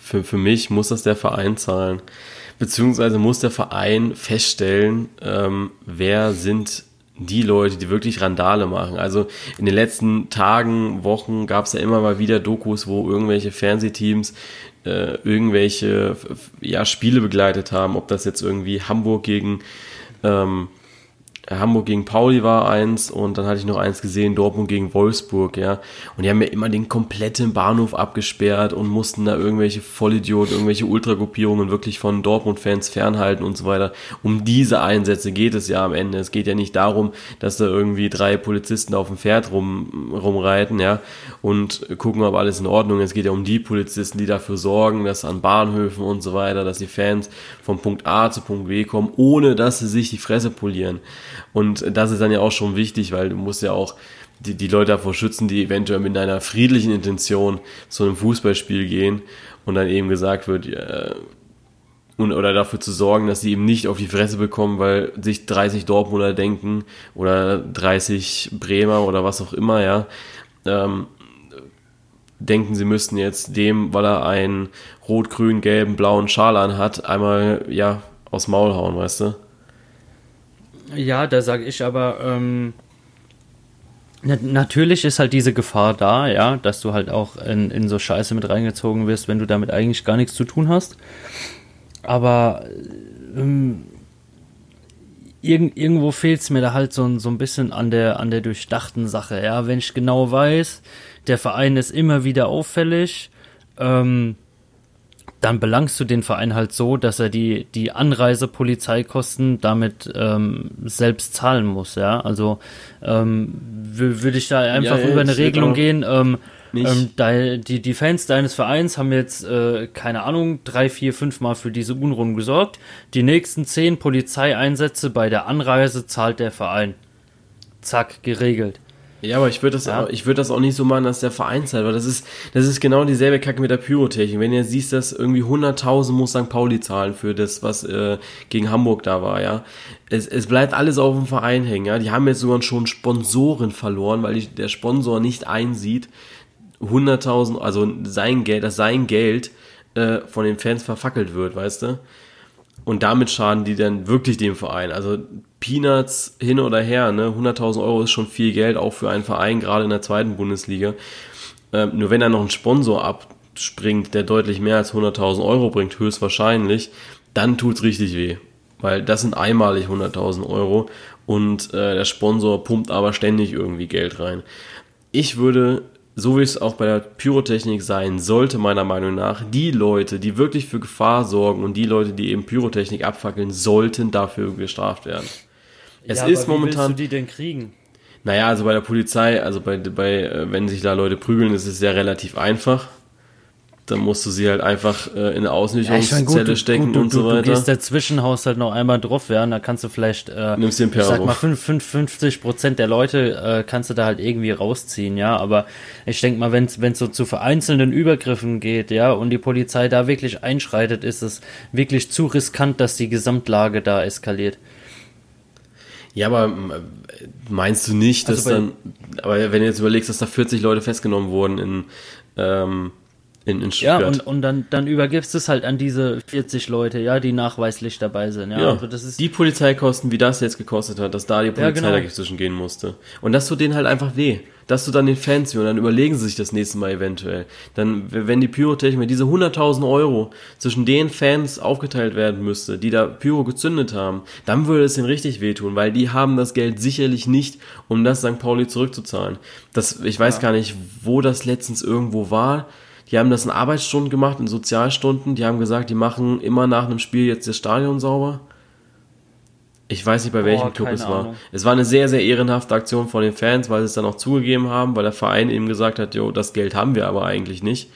A: für, für mich muss das der Verein zahlen. Beziehungsweise muss der Verein feststellen, ähm, wer sind die Leute, die wirklich Randale machen. Also in den letzten Tagen, Wochen gab es ja immer mal wieder Dokus, wo irgendwelche Fernsehteams äh, irgendwelche ja, Spiele begleitet haben, ob das jetzt irgendwie Hamburg gegen ähm, Hamburg gegen Pauli war eins und dann hatte ich noch eins gesehen, Dortmund gegen Wolfsburg, ja. Und die haben ja immer den kompletten Bahnhof abgesperrt und mussten da irgendwelche Vollidioten, irgendwelche Ultragruppierungen wirklich von Dortmund-Fans fernhalten und so weiter. Um diese Einsätze geht es ja am Ende. Es geht ja nicht darum, dass da irgendwie drei Polizisten auf dem Pferd rum, rumreiten, ja, und gucken, ob alles in Ordnung ist. Es geht ja um die Polizisten, die dafür sorgen, dass an Bahnhöfen und so weiter, dass die Fans von Punkt A zu Punkt B kommen, ohne dass sie sich die Fresse polieren. Und das ist dann ja auch schon wichtig, weil du musst ja auch die, die Leute davor schützen, die eventuell mit einer friedlichen Intention zu einem Fußballspiel gehen und dann eben gesagt wird, äh, und, oder dafür zu sorgen, dass sie eben nicht auf die Fresse bekommen, weil sich 30 Dortmunder denken oder 30 Bremer oder was auch immer, ja, ähm, denken, sie müssten jetzt dem, weil er einen rot, grün, gelben, blauen Schal an hat, einmal, ja, aufs Maul hauen, weißt du?
B: Ja, da sage ich aber, ähm, natürlich ist halt diese Gefahr da, ja, dass du halt auch in, in so Scheiße mit reingezogen wirst, wenn du damit eigentlich gar nichts zu tun hast. Aber ähm, irg irgendwo fehlt es mir da halt so, so ein bisschen an der, an der durchdachten Sache, ja. Wenn ich genau weiß, der Verein ist immer wieder auffällig, ähm, dann belangst du den Verein halt so, dass er die, die Anreisepolizeikosten damit ähm, selbst zahlen muss, ja. Also ähm, würde ich da einfach ja, über eine Regelung gehen, ähm, ähm, die, die Fans deines Vereins haben jetzt, äh, keine Ahnung, drei, vier, fünf Mal für diese Unruhen gesorgt. Die nächsten zehn Polizeieinsätze bei der Anreise zahlt der Verein. Zack, geregelt.
A: Ja, aber ich würde das, ja. Auch, ich das auch nicht so machen, dass der Verein zahlt, weil das ist, das ist genau dieselbe Kacke mit der Pyrotechnik. Wenn ihr siehst, dass irgendwie 100.000 muss St. Pauli zahlen für das, was äh, gegen Hamburg da war, ja. Es, es bleibt alles auf dem Verein hängen, ja. Die haben jetzt sogar schon Sponsoren verloren, weil die, der Sponsor nicht einsieht, 100.000, also sein Geld, dass sein Geld äh, von den Fans verfackelt wird, weißt du? Und damit schaden die dann wirklich dem Verein. Also Peanuts hin oder her, ne? 100.000 Euro ist schon viel Geld, auch für einen Verein, gerade in der zweiten Bundesliga. Ähm, nur wenn da noch ein Sponsor abspringt, der deutlich mehr als 100.000 Euro bringt, höchstwahrscheinlich, dann tut's richtig weh. Weil das sind einmalig 100.000 Euro und äh, der Sponsor pumpt aber ständig irgendwie Geld rein. Ich würde so wie es auch bei der Pyrotechnik sein sollte, meiner Meinung nach, die Leute, die wirklich für Gefahr sorgen und die Leute, die eben Pyrotechnik abfackeln, sollten dafür gestraft werden.
B: Es ja, ist momentan. Wie willst du die denn kriegen?
A: Naja, also bei der Polizei, also bei, bei, äh, wenn sich da Leute prügeln, ist es ja relativ einfach dann musst du sie halt einfach äh, in eine Ausnüchterungszelle ja, stecken gut, du, und so weiter. Du
B: gehst der Zwischenhaushalt noch einmal drauf werden, da kannst du vielleicht, äh,
A: Nimmst den
B: ich sag mal, 5, 5, 50 Prozent der Leute äh, kannst du da halt irgendwie rausziehen, ja, aber ich denke mal, wenn es so zu vereinzelten Übergriffen geht, ja, und die Polizei da wirklich einschreitet, ist es wirklich zu riskant, dass die Gesamtlage da eskaliert.
A: Ja, aber meinst du nicht, dass also dann, aber wenn du jetzt überlegst, dass da 40 Leute festgenommen wurden in, ähm, in, in
B: Stuttgart. Ja, und, und dann, dann übergibst du es halt an diese 40 Leute, ja, die nachweislich dabei sind. Ja, ja
A: also das ist die Polizeikosten, wie das jetzt gekostet hat, dass da die Polizei ja, genau. dazwischen gehen musste. Und das tut denen halt einfach weh. Das tut dann den Fans weh und dann überlegen sie sich das nächste Mal eventuell. Dann, wenn die Pyrotechnik, wenn diese 100.000 Euro zwischen den Fans aufgeteilt werden müsste, die da Pyro gezündet haben, dann würde es denen richtig wehtun, weil die haben das Geld sicherlich nicht, um das St. Pauli zurückzuzahlen. Das, ich weiß ja. gar nicht, wo das letztens irgendwo war die haben das in Arbeitsstunden gemacht, in Sozialstunden. Die haben gesagt, die machen immer nach einem Spiel jetzt das Stadion sauber. Ich weiß nicht, bei welchem oh, Club es war. Ahnung. Es war eine sehr, sehr ehrenhafte Aktion von den Fans, weil sie es dann auch zugegeben haben, weil der Verein eben gesagt hat, jo, das Geld haben wir aber eigentlich nicht.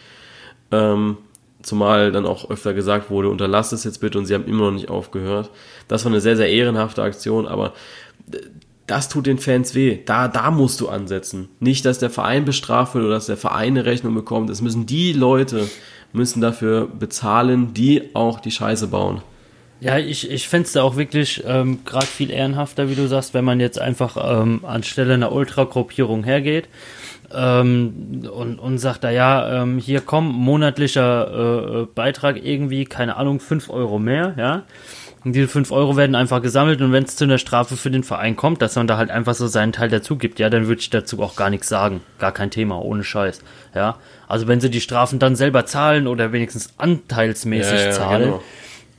A: Ähm, zumal dann auch öfter gesagt wurde, unterlasst es jetzt bitte und sie haben immer noch nicht aufgehört. Das war eine sehr, sehr ehrenhafte Aktion, aber das tut den Fans weh. Da, da musst du ansetzen. Nicht, dass der Verein bestraft wird oder dass der Verein eine Rechnung bekommt. Es müssen die Leute müssen dafür bezahlen, die auch die Scheiße bauen.
B: Ja, ich, ich fände es da auch wirklich ähm, gerade viel ehrenhafter, wie du sagst, wenn man jetzt einfach ähm, anstelle einer Ultragruppierung hergeht ähm, und, und sagt, da ja, ähm, hier komm, monatlicher äh, äh Beitrag irgendwie, keine Ahnung, 5 Euro mehr, ja Und diese 5 Euro werden einfach gesammelt und wenn es zu einer Strafe für den Verein kommt, dass man da halt einfach so seinen Teil dazu gibt, ja, dann würde ich dazu auch gar nichts sagen. Gar kein Thema, ohne Scheiß. Ja. Also wenn sie die Strafen dann selber zahlen oder wenigstens anteilsmäßig ja, ja, zahlen, genau.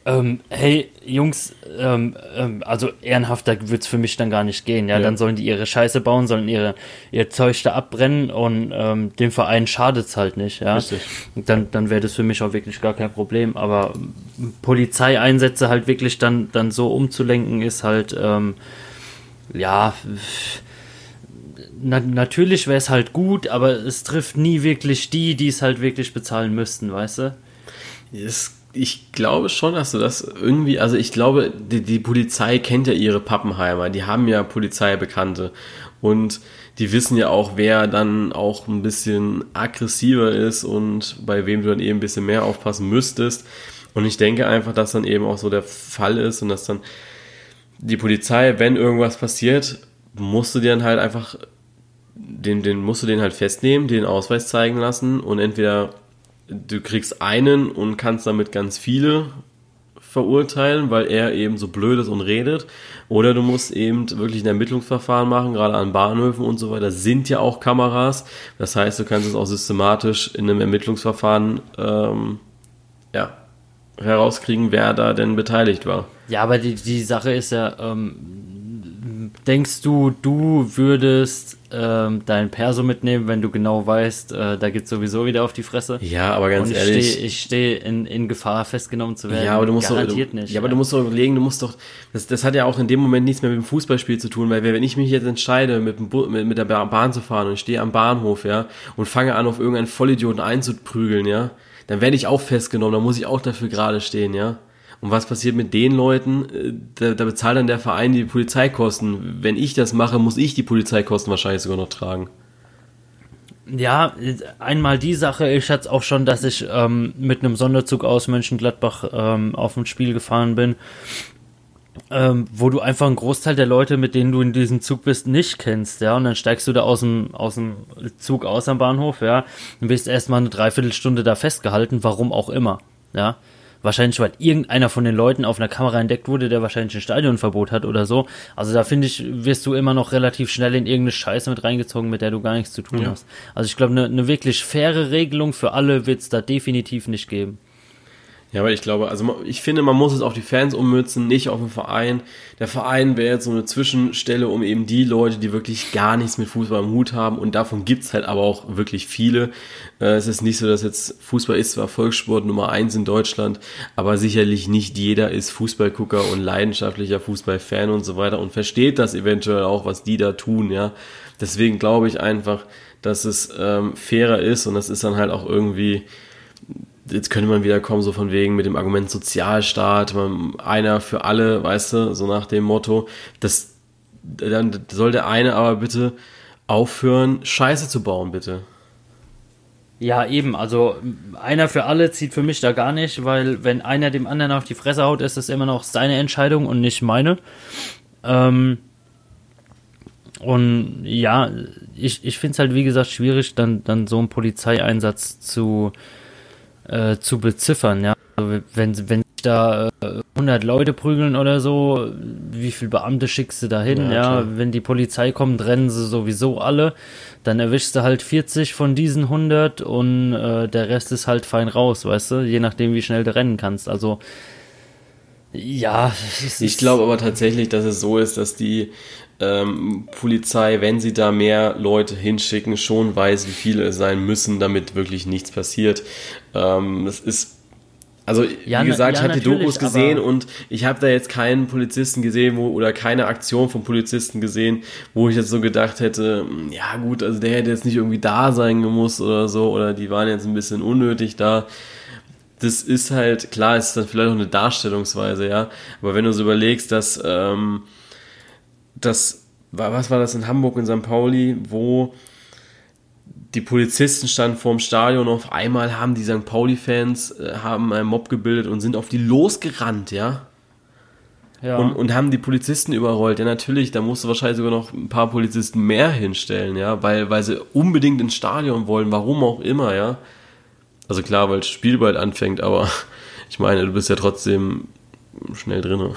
B: Ähm, hey, Jungs, ähm, ähm, also ehrenhafter wird's für mich dann gar nicht gehen. Ja? ja, dann sollen die ihre Scheiße bauen, sollen ihre, ihr Zeug da abbrennen und ähm, dem Verein schadet's halt nicht. Ja, Richtig. dann, dann wäre das für mich auch wirklich gar kein Problem. Aber Polizeieinsätze halt wirklich dann, dann so umzulenken, ist halt, ähm, ja, na, natürlich wäre es halt gut, aber es trifft nie wirklich die, die es halt wirklich bezahlen müssten, weißt du?
A: Es ich glaube schon, dass du das irgendwie, also ich glaube, die, die Polizei kennt ja ihre Pappenheimer, die haben ja Polizeibekannte und die wissen ja auch, wer dann auch ein bisschen aggressiver ist und bei wem du dann eben ein bisschen mehr aufpassen müsstest. Und ich denke einfach, dass dann eben auch so der Fall ist und dass dann die Polizei, wenn irgendwas passiert, musst du dir dann halt einfach den, den musst du den halt festnehmen, den Ausweis zeigen lassen und entweder du kriegst einen und kannst damit ganz viele verurteilen, weil er eben so blöd ist und redet. Oder du musst eben wirklich ein Ermittlungsverfahren machen, gerade an Bahnhöfen und so weiter, sind ja auch Kameras. Das heißt, du kannst es auch systematisch in einem Ermittlungsverfahren ähm, ja, herauskriegen, wer da denn beteiligt war.
B: Ja, aber die, die Sache ist ja, ähm, denkst du, du würdest ähm, dein Perso mitnehmen, wenn du genau weißt, äh, da es sowieso wieder auf die Fresse?
A: Ja, aber ganz ich ehrlich.
B: Steh, ich stehe in, in Gefahr, festgenommen zu werden.
A: Ja, aber du musst Garantiert
B: doch, nicht.
A: Ja, aber du musst doch überlegen, du musst doch, das, das hat ja auch in dem Moment nichts mehr mit dem Fußballspiel zu tun, weil wenn ich mich jetzt entscheide, mit, dem mit, mit der Bahn zu fahren und stehe am Bahnhof, ja, und fange an, auf irgendeinen Vollidioten einzuprügeln, ja, dann werde ich auch festgenommen, dann muss ich auch dafür gerade stehen, ja. Und was passiert mit den Leuten? Äh, da, da bezahlt dann der Verein die Polizeikosten. Wenn ich das mache, muss ich die Polizeikosten wahrscheinlich sogar noch tragen.
B: Ja, einmal die Sache, ich hatte auch schon, dass ich ähm, mit einem Sonderzug aus Mönchengladbach ähm, auf ein Spiel gefahren bin, ähm, wo du einfach einen Großteil der Leute, mit denen du in diesem Zug bist, nicht kennst, ja, und dann steigst du da aus dem, aus dem Zug aus am Bahnhof, ja, und bist erstmal eine Dreiviertelstunde da festgehalten, warum auch immer, ja. Wahrscheinlich, weil irgendeiner von den Leuten auf einer Kamera entdeckt wurde, der wahrscheinlich ein Stadionverbot hat oder so. Also da finde ich, wirst du immer noch relativ schnell in irgendeine Scheiße mit reingezogen, mit der du gar nichts zu tun ja. hast. Also ich glaube, eine ne wirklich faire Regelung für alle wird es da definitiv nicht geben.
A: Ja, aber ich glaube, also ich finde, man muss es auf die Fans ummützen, nicht auf den Verein. Der Verein wäre jetzt so eine Zwischenstelle, um eben die Leute, die wirklich gar nichts mit Fußball im Hut haben, und davon gibt's halt aber auch wirklich viele. Äh, es ist nicht so, dass jetzt Fußball ist zwar Volkssport Nummer eins in Deutschland, aber sicherlich nicht jeder ist Fußballgucker und leidenschaftlicher Fußballfan und so weiter und versteht das eventuell auch, was die da tun, ja. Deswegen glaube ich einfach, dass es ähm, fairer ist und das ist dann halt auch irgendwie jetzt könnte man wieder kommen, so von wegen mit dem Argument Sozialstaat, einer für alle, weißt du, so nach dem Motto, das, dann soll der eine aber bitte aufhören, Scheiße zu bauen, bitte.
B: Ja, eben, also einer für alle zieht für mich da gar nicht, weil wenn einer dem anderen auf die Fresse haut, ist das immer noch seine Entscheidung und nicht meine. Ähm, und ja, ich, ich finde es halt, wie gesagt, schwierig, dann, dann so einen Polizeieinsatz zu, äh, zu beziffern. Ja? Also wenn, wenn sich da äh, 100 Leute prügeln oder so, wie viele Beamte schickst du da hin? Ja, ja? wenn die Polizei kommt, rennen sie sowieso alle. Dann erwischst du halt 40 von diesen 100 und äh, der Rest ist halt fein raus, weißt du? Je nachdem, wie schnell du rennen kannst. Also ja,
A: ich glaube aber tatsächlich, dass es so ist, dass die ähm, Polizei, wenn sie da mehr Leute hinschicken, schon weiß, wie viele es sein müssen, damit wirklich nichts passiert. Ähm, das ist also ja, wie gesagt, ja, ich habe die Dokus gesehen und ich habe da jetzt keinen Polizisten gesehen wo, oder keine Aktion von Polizisten gesehen, wo ich jetzt so gedacht hätte, ja gut, also der hätte jetzt nicht irgendwie da sein gemusst oder so oder die waren jetzt ein bisschen unnötig da. Das ist halt, klar, ist dann vielleicht auch eine Darstellungsweise, ja. Aber wenn du so überlegst, dass ähm, das war, was war das in Hamburg in St. Pauli, wo die Polizisten standen vorm Stadion und auf einmal haben die St. Pauli-Fans äh, haben einen Mob gebildet und sind auf die losgerannt, ja. Ja. Und, und haben die Polizisten überrollt. Ja, natürlich, da musst du wahrscheinlich sogar noch ein paar Polizisten mehr hinstellen, ja, weil, weil sie unbedingt ins Stadion wollen, warum auch immer, ja. Also klar, weil das Spiel bald anfängt, aber (laughs) ich meine, du bist ja trotzdem schnell drin.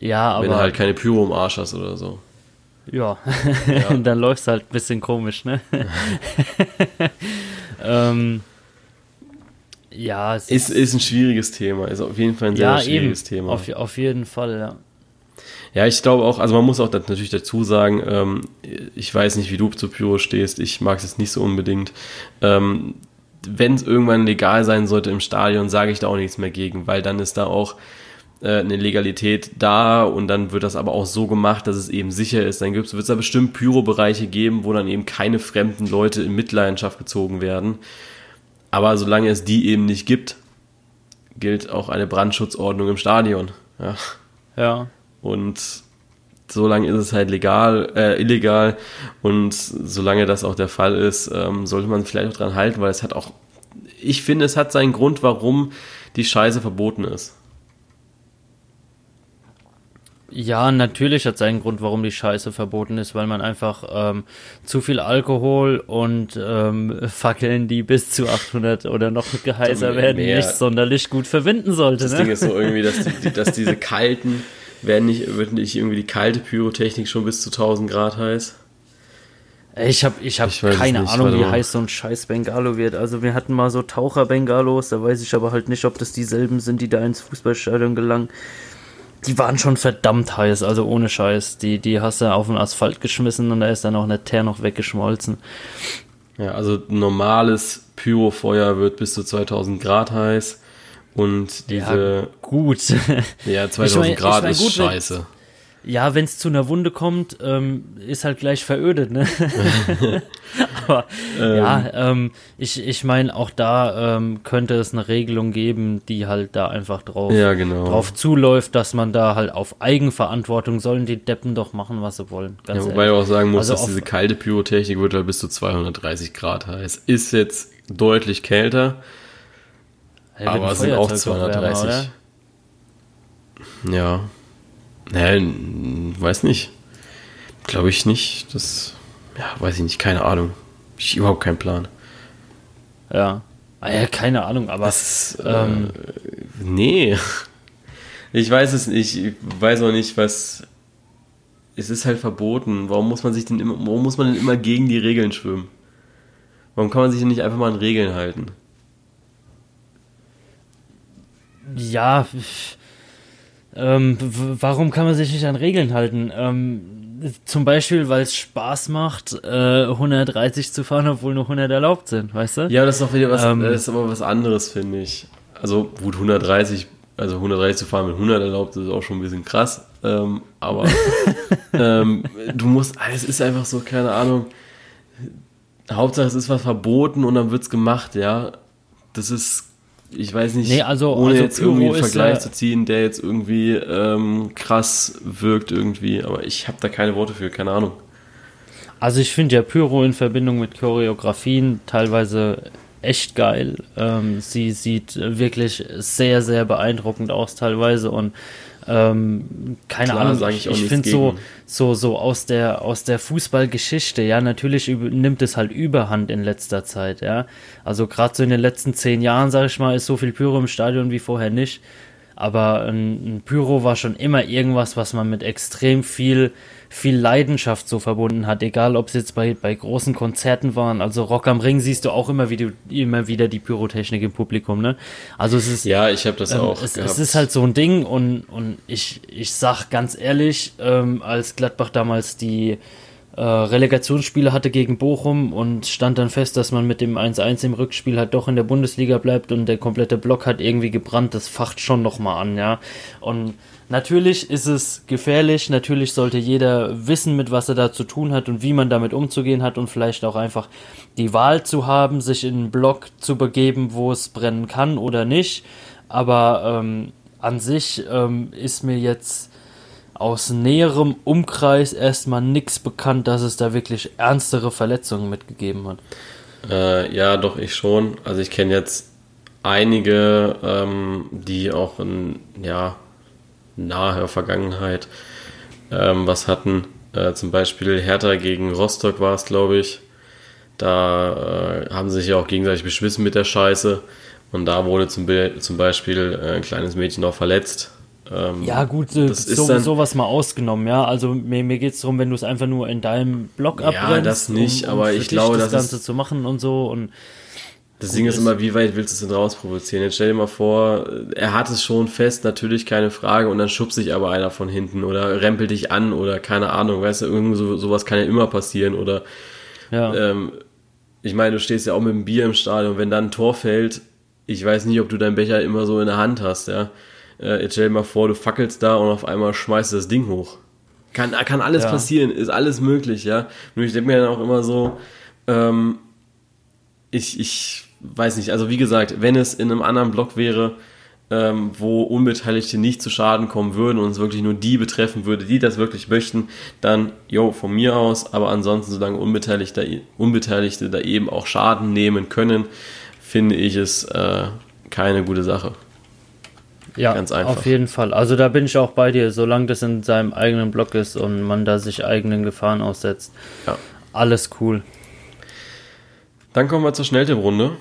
B: Ja, aber.
A: Wenn du halt keine Pyro im Arsch hast oder so.
B: Ja, ja. (laughs) dann läuft es halt ein bisschen komisch, ne? (laughs) ähm, ja,
A: es ist, ist ein schwieriges Thema, ist auf jeden Fall ein sehr ja, schwieriges eben. Thema.
B: Auf, auf jeden Fall, ja.
A: Ja, ich glaube auch, also man muss auch natürlich dazu sagen, ähm, ich weiß nicht, wie du zu Pyro stehst, ich mag es jetzt nicht so unbedingt. Ähm, Wenn es irgendwann legal sein sollte im Stadion, sage ich da auch nichts mehr gegen, weil dann ist da auch eine Legalität da und dann wird das aber auch so gemacht, dass es eben sicher ist. Dann wird es da bestimmt Pyro-Bereiche geben, wo dann eben keine fremden Leute in Mitleidenschaft gezogen werden. Aber solange es die eben nicht gibt, gilt auch eine Brandschutzordnung im Stadion. Ja.
B: ja.
A: Und solange ist es halt legal, äh, illegal und solange das auch der Fall ist, ähm, sollte man vielleicht auch dran halten, weil es hat auch, ich finde, es hat seinen Grund, warum die Scheiße verboten ist.
B: Ja, natürlich hat seinen Grund, warum die Scheiße verboten ist, weil man einfach ähm, zu viel Alkohol und ähm, Fackeln, die bis zu 800 oder noch geheiser werden, mehr. nicht sonderlich gut verbinden sollte.
A: Das
B: ne?
A: Ding ist so irgendwie, dass, die, dass diese kalten, werden nicht, wird nicht irgendwie die kalte Pyrotechnik schon bis zu 1000 Grad heiß?
B: Ich habe ich hab ich keine nicht, Ahnung, wie heiß so ein scheiß Bengalo wird. Also wir hatten mal so Taucher-Bengalos, da weiß ich aber halt nicht, ob das dieselben sind, die da ins Fußballstadion gelangen die waren schon verdammt heiß, also ohne Scheiß. Die, die hast du auf den Asphalt geschmissen und da ist dann auch eine Teer noch weggeschmolzen.
A: Ja, also normales Pyrofeuer wird bis zu 2000 Grad heiß und diese.
B: Ja, gut.
A: Ja, 2000 (laughs) ich mein, Grad ich mein, ist scheiße.
B: Ja, wenn es zu einer Wunde kommt, ähm, ist halt gleich verödet, ne? (laughs) Aber ähm. ja, ähm, ich, ich meine, auch da ähm, könnte es eine Regelung geben, die halt da einfach drauf,
A: ja, genau.
B: drauf zuläuft, dass man da halt auf Eigenverantwortung sollen die Deppen doch machen, was sie wollen.
A: Ja, wobei du auch sagen musst, also dass diese kalte Pyrotechnik wird halt bis zu 230 Grad heiß. Ist jetzt deutlich kälter, ja, aber es sind auch 230. Wärmer, ja. Naja, weiß nicht. Glaube ich nicht. Das, ja, weiß ich nicht. Keine Ahnung. Ich überhaupt keinen Plan.
B: Ja. Ah, ja, keine Ahnung, aber.
A: Das, ähm, äh, nee. (laughs) Ich weiß es nicht. Ich weiß auch nicht, was. Es ist halt verboten. Warum muss man sich denn immer, warum muss man denn immer gegen die Regeln schwimmen? Warum kann man sich denn nicht einfach mal an Regeln halten?
B: Ja, ähm, warum kann man sich nicht an Regeln halten? Ähm, zum Beispiel, weil es Spaß macht, äh, 130 zu fahren, obwohl nur 100 erlaubt sind, weißt du?
A: Ja, das ist doch wieder was, ähm, das ist aber was anderes, finde ich. Also gut, 130, also 130 zu fahren mit 100 erlaubt, ist auch schon ein bisschen krass. Ähm, aber (laughs) ähm, du musst, es ist einfach so, keine Ahnung. Hauptsache es ist was verboten und dann wird es gemacht, ja. Das ist ich weiß nicht,
B: nee, also,
A: ohne
B: also
A: jetzt irgendwie einen Vergleich ja, zu ziehen, der jetzt irgendwie ähm, krass wirkt irgendwie, aber ich habe da keine Worte für, keine Ahnung.
B: Also ich finde ja Pyro in Verbindung mit Choreografien teilweise echt geil. Ähm, sie sieht wirklich sehr, sehr beeindruckend aus teilweise und ähm, keine Klar, Ahnung, ich, ich finde so, so, so aus der, aus der Fußballgeschichte, ja, natürlich nimmt es halt Überhand in letzter Zeit, ja. Also gerade so in den letzten zehn Jahren, sag ich mal, ist so viel Pyro im Stadion wie vorher nicht. Aber ein, ein Pyro war schon immer irgendwas, was man mit extrem viel viel Leidenschaft so verbunden hat, egal ob es jetzt bei, bei großen Konzerten waren. Also Rock am Ring siehst du auch immer wieder, immer wieder die Pyrotechnik im Publikum, ne? Also es ist.
A: Ja, ich habe das ähm, auch.
B: Es, es, ist halt so ein Ding und, und ich, ich sag ganz ehrlich, ähm, als Gladbach damals die äh, Relegationsspiele hatte gegen Bochum und stand dann fest, dass man mit dem 1-1 im Rückspiel halt doch in der Bundesliga bleibt und der komplette Block hat irgendwie gebrannt, das facht schon nochmal an, ja. Und Natürlich ist es gefährlich, natürlich sollte jeder wissen, mit was er da zu tun hat und wie man damit umzugehen hat und vielleicht auch einfach die Wahl zu haben, sich in einen Block zu begeben, wo es brennen kann oder nicht. Aber ähm, an sich ähm, ist mir jetzt aus näherem Umkreis erstmal nichts bekannt, dass es da wirklich ernstere Verletzungen mitgegeben hat.
A: Äh, ja, doch, ich schon. Also ich kenne jetzt einige, ähm, die auch in, ja, naher Vergangenheit ähm, was hatten. Äh, zum Beispiel Hertha gegen Rostock war es, glaube ich. Da äh, haben sie sich ja auch gegenseitig beschmissen mit der Scheiße. Und da wurde zum, zum Beispiel äh, ein kleines Mädchen auch verletzt.
B: Ähm, ja, gut, das so, ist dann, sowas mal ausgenommen, ja. Also mir, mir geht es darum, wenn du es einfach nur in deinem Blog abbrennst. Ja,
A: das nicht, um, um aber ich glaube,
B: das Ganze ist, zu machen und so und
A: das Ding ist, ist immer, wie weit willst du es denn rausprovozieren? Jetzt stell dir mal vor, er hat es schon fest, natürlich keine Frage, und dann schubst sich aber einer von hinten oder rempelt dich an oder keine Ahnung, weißt du, irgend so, sowas kann ja immer passieren oder ja. ähm, ich meine, du stehst ja auch mit dem Bier im Stadion, wenn dann ein Tor fällt, ich weiß nicht, ob du deinen Becher immer so in der Hand hast, ja. Äh, jetzt stell dir mal vor, du fackelst da und auf einmal schmeißt du das Ding hoch. Kann, kann alles ja. passieren, ist alles möglich, ja. Nur ich denke mir dann auch immer so, ähm, ich, ich weiß nicht, also wie gesagt, wenn es in einem anderen Block wäre, ähm, wo Unbeteiligte nicht zu Schaden kommen würden und es wirklich nur die betreffen würde, die das wirklich möchten, dann, jo, von mir aus, aber ansonsten, solange Unbeteiligte, Unbeteiligte da eben auch Schaden nehmen können, finde ich es äh, keine gute Sache.
B: Ja, Ganz einfach. auf jeden Fall. Also da bin ich auch bei dir, solange das in seinem eigenen Block ist und man da sich eigenen Gefahren aussetzt. Ja. Alles cool.
A: Dann kommen wir zur Schnelltipprunde.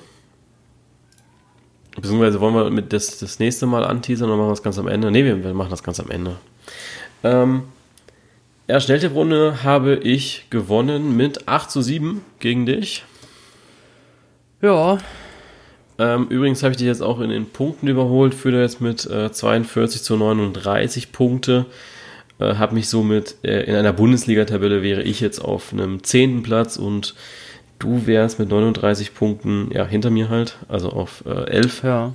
A: Beziehungsweise wollen wir mit das, das nächste Mal anteasern oder machen wir das ganz am Ende? Ne, wir, wir machen das ganz am Ende. Ähm, ja, Schnelltipprunde habe ich gewonnen mit 8 zu 7 gegen dich.
B: Ja.
A: Ähm, übrigens habe ich dich jetzt auch in den Punkten überholt, führe jetzt mit äh, 42 zu 39 Punkte. Äh, habe mich somit äh, in einer Bundesliga-Tabelle wäre ich jetzt auf einem 10. Platz und Du wärst mit 39 Punkten ja hinter mir halt, also auf äh, 11.
B: Ja.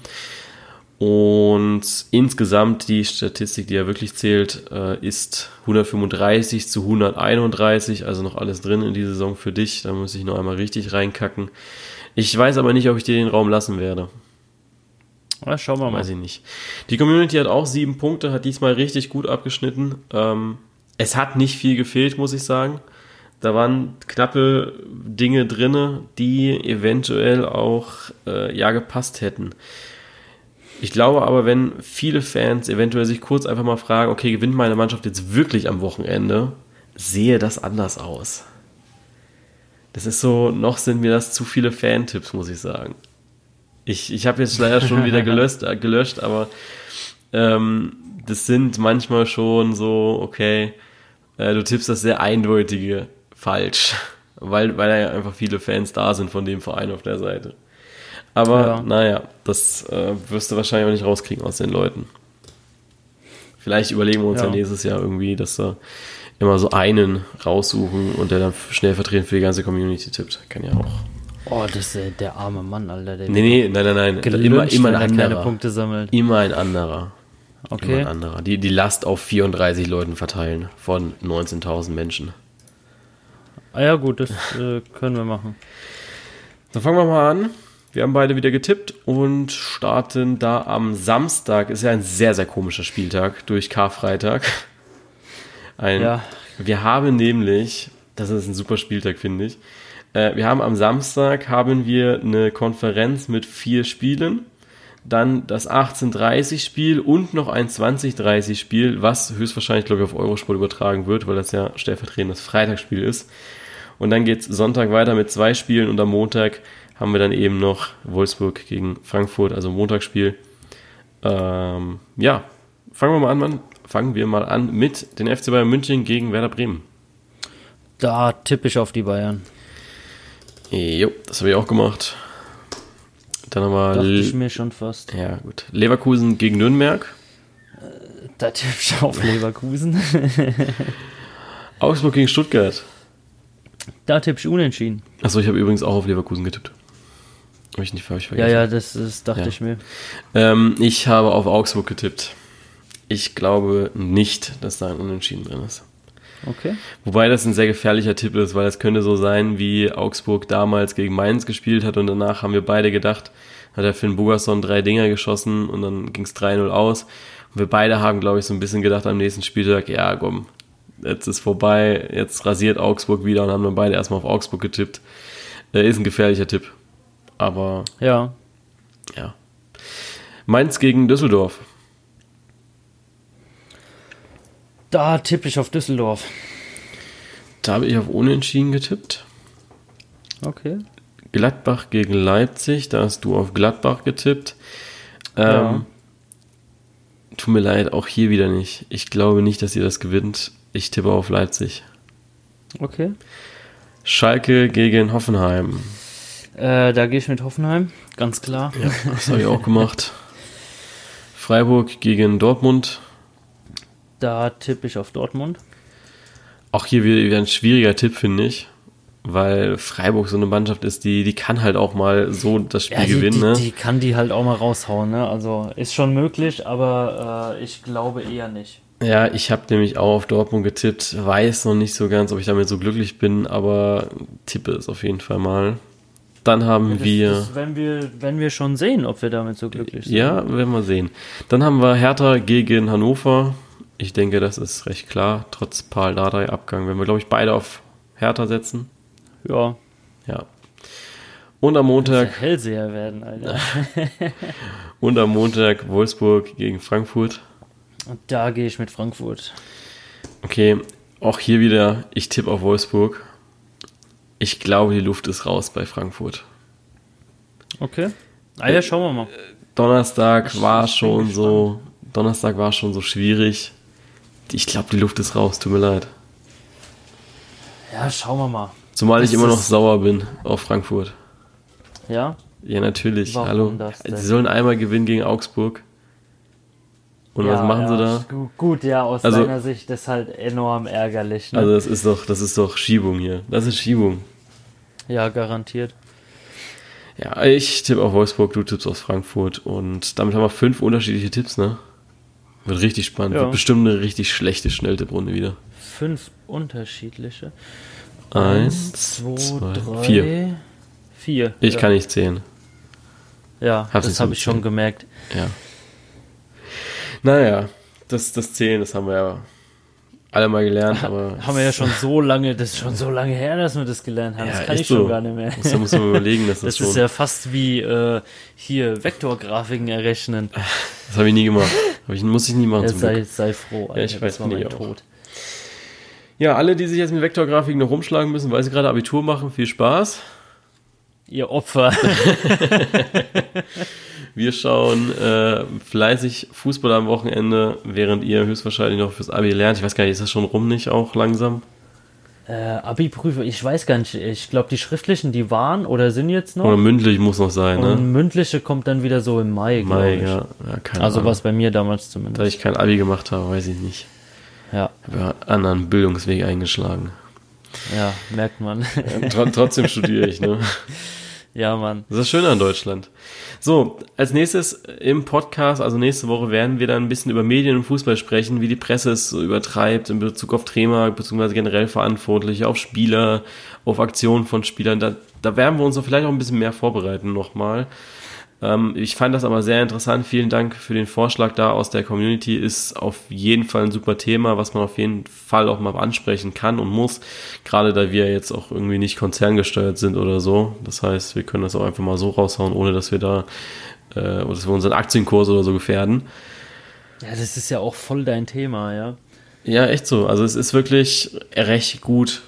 A: Und insgesamt die Statistik, die ja wirklich zählt, äh, ist 135 zu 131, also noch alles drin in die Saison für dich. Da muss ich noch einmal richtig reinkacken. Ich weiß aber nicht, ob ich dir den Raum lassen werde.
B: Ja, schauen wir mal.
A: Weiß ich nicht. Die Community hat auch sieben Punkte, hat diesmal richtig gut abgeschnitten. Ähm, es hat nicht viel gefehlt, muss ich sagen. Da waren knappe Dinge drin, die eventuell auch äh, ja gepasst hätten. Ich glaube aber, wenn viele Fans eventuell sich kurz einfach mal fragen, okay, gewinnt meine Mannschaft jetzt wirklich am Wochenende, sehe das anders aus. Das ist so, noch sind mir das zu viele Fan-Tipps, muss ich sagen. Ich, ich habe jetzt leider schon wieder gelöscht, äh, gelöscht aber ähm, das sind manchmal schon so, okay, äh, du tippst das sehr eindeutige falsch, (laughs) weil, weil ja einfach viele Fans da sind von dem Verein auf der Seite. Aber ja. naja, das äh, wirst du wahrscheinlich auch nicht rauskriegen aus den Leuten. Vielleicht überlegen wir uns ja, ja nächstes Jahr irgendwie, dass wir immer so einen raussuchen und der dann stellvertretend für die ganze Community tippt. Kann ja auch.
B: Oh, das ist äh, der arme Mann, Alter. Der
A: nee, nee, nein, nein, nein.
B: immer, immer ein anderer. Punkte sammelt.
A: Immer ein anderer.
B: Okay. Immer
A: ein anderer. Die, die Last auf 34 Leuten verteilen von 19.000 Menschen.
B: Ah ja, gut, das äh, können wir machen.
A: Dann fangen wir mal an. Wir haben beide wieder getippt und starten da am Samstag. Ist ja ein sehr, sehr komischer Spieltag durch Karfreitag. Ein, ja. Wir haben nämlich, das ist ein super Spieltag, finde ich. Äh, wir haben am Samstag haben wir eine Konferenz mit vier Spielen dann das 1830 Spiel und noch ein 2030 Spiel, was höchstwahrscheinlich, glaube ich, auf Eurosport übertragen wird, weil das ja stellvertretendes Freitagsspiel ist. Und dann geht es Sonntag weiter mit zwei Spielen und am Montag haben wir dann eben noch Wolfsburg gegen Frankfurt, also Montagsspiel. Ähm, ja, fangen wir mal an, Mann. Fangen wir mal an mit den FC Bayern München gegen Werder Bremen.
B: Da tippe ich auf die Bayern.
A: Jo, das habe ich auch gemacht. Dann haben wir.
B: Dachte ich mir schon fast.
A: Ja, gut. Leverkusen gegen Nürnberg.
B: Äh, da tippe ich auf Leverkusen.
A: Augsburg gegen Stuttgart.
B: Da tippe ich unentschieden.
A: Achso, ich habe übrigens auch auf Leverkusen getippt. Habe ich nicht hab ich
B: vergessen. Ja, ja, das, das dachte ja. ich mir.
A: Ähm, ich habe auf Augsburg getippt. Ich glaube nicht, dass da ein Unentschieden drin ist.
B: Okay.
A: Wobei das ein sehr gefährlicher Tipp ist, weil es könnte so sein, wie Augsburg damals gegen Mainz gespielt hat und danach haben wir beide gedacht, hat der Finn Bugerson drei Dinger geschossen und dann ging es 3-0 aus. Und wir beide haben, glaube ich, so ein bisschen gedacht am nächsten Spieltag, ja, komm, jetzt ist vorbei, jetzt rasiert Augsburg wieder und haben dann beide erstmal auf Augsburg getippt. Äh, ist ein gefährlicher Tipp. Aber.
B: Ja.
A: Ja. Mainz gegen Düsseldorf.
B: Da tippe ich auf Düsseldorf.
A: Da habe ich auf Unentschieden getippt.
B: Okay.
A: Gladbach gegen Leipzig. Da hast du auf Gladbach getippt. Ähm, ja. Tut mir leid, auch hier wieder nicht. Ich glaube nicht, dass ihr das gewinnt. Ich tippe auf Leipzig.
B: Okay.
A: Schalke gegen Hoffenheim.
B: Äh, da gehe ich mit Hoffenheim, ganz klar.
A: Ja, das habe ich auch gemacht. Freiburg gegen Dortmund.
B: Da tippe ich auf Dortmund.
A: Auch hier wieder ein schwieriger Tipp, finde ich. Weil Freiburg so eine Mannschaft ist, die, die kann halt auch mal so das Spiel ja, die, gewinnen.
B: Die, ne? die kann die halt auch mal raushauen. Ne? Also ist schon möglich, aber äh, ich glaube eher nicht.
A: Ja, ich habe nämlich auch auf Dortmund getippt. Weiß noch nicht so ganz, ob ich damit so glücklich bin, aber tippe es auf jeden Fall mal. Dann haben ja, wir,
B: das, wenn wir. Wenn wir schon sehen, ob wir damit so glücklich sind.
A: Ja, werden wir sehen. Dann haben wir Hertha gegen Hannover. Ich denke, das ist recht klar, trotz Paul Dardai-Abgang. Wenn wir, glaube ich, beide auf Hertha setzen.
B: Ja.
A: Ja. Und am Montag.
B: Ja Hellseher werden, Alter. (laughs)
A: und am Montag Wolfsburg gegen Frankfurt.
B: Und da gehe ich mit Frankfurt.
A: Okay, auch hier wieder, ich tippe auf Wolfsburg. Ich glaube, die Luft ist raus bei Frankfurt.
B: Okay. Ah ja, schauen wir mal.
A: Donnerstag war schon so. Donnerstag war schon so schwierig. Ich glaube, die Luft ist raus, tut mir leid.
B: Ja, schauen wir mal.
A: Zumal das ich immer noch sauer bin auf Frankfurt.
B: Ja?
A: Ja, natürlich. Warum Hallo. Sie sollen einmal gewinnen gegen Augsburg. Und ja, was machen ja, sie
B: da? Gut, ja, aus also, deiner Sicht ist halt enorm ärgerlich.
A: Ne? Also das ist doch, das ist doch Schiebung hier. Das ist Schiebung.
B: Ja, garantiert.
A: Ja, ich tippe auf Wolfsburg, du tippst aus Frankfurt und damit haben wir fünf unterschiedliche Tipps, ne? Wird richtig spannend. Ja. Wird bestimmt eine richtig schlechte Schnelltipprunde wieder.
B: Fünf unterschiedliche.
A: Eins, zwei, zwei drei, vier.
B: Vier.
A: Ich ja. kann nicht zählen.
B: Ja, Hab's das habe ich schon gemerkt.
A: Ja. Naja, das, das Zählen, das haben wir ja alle mal gelernt, aber.
B: Haben wir ja schon so lange, das ist schon so lange her, dass wir das gelernt haben. Ja, das kann ich so. schon gar nicht mehr.
A: Da muss man überlegen, dass (laughs)
B: das,
A: das
B: ist ja fast wie äh, hier Vektorgrafiken errechnen.
A: Das habe ich nie gemacht. Ich, muss ich nie machen. Ja,
B: sei, sei froh,
A: Alter, ja, ich weiß nicht tot. Ja, alle, die sich jetzt mit Vektorgrafiken noch rumschlagen müssen, weil sie gerade Abitur machen, viel Spaß.
B: Ihr Opfer. (laughs)
A: Wir schauen äh, fleißig Fußball am Wochenende, während ihr höchstwahrscheinlich noch fürs Abi lernt. Ich weiß gar nicht, ist das schon rum nicht auch langsam?
B: Äh, Abi-Prüfung, ich weiß gar nicht. Ich glaube, die schriftlichen, die waren oder sind jetzt noch.
A: Oder mündlich muss noch sein, ne?
B: Und mündliche kommt dann wieder so im Mai,
A: Mai, ich. ja.
B: ja also was bei mir damals zumindest.
A: Da ich kein Abi gemacht habe, weiß ich nicht.
B: Ja.
A: Ich habe ja anderen Bildungsweg eingeschlagen.
B: Ja, merkt man.
A: Ja, trotzdem studiere ich, ne? (laughs)
B: Ja, Mann.
A: Das ist schön an Deutschland. So, als nächstes im Podcast, also nächste Woche, werden wir dann ein bisschen über Medien und Fußball sprechen, wie die Presse es so übertreibt in Bezug auf Trainer, beziehungsweise generell Verantwortliche, auf Spieler, auf Aktionen von Spielern. Da, da werden wir uns auch vielleicht auch ein bisschen mehr vorbereiten nochmal. Ähm, ich fand das aber sehr interessant. Vielen Dank für den Vorschlag da aus der Community. Ist auf jeden Fall ein super Thema, was man auf jeden Fall auch mal ansprechen kann und muss. Gerade da wir jetzt auch irgendwie nicht konzerngesteuert sind oder so. Das heißt, wir können das auch einfach mal so raushauen, ohne dass wir da, äh, dass wir unseren Aktienkurs oder so gefährden.
B: Ja, das ist ja auch voll dein Thema, ja.
A: Ja, echt so. Also es ist wirklich recht gut,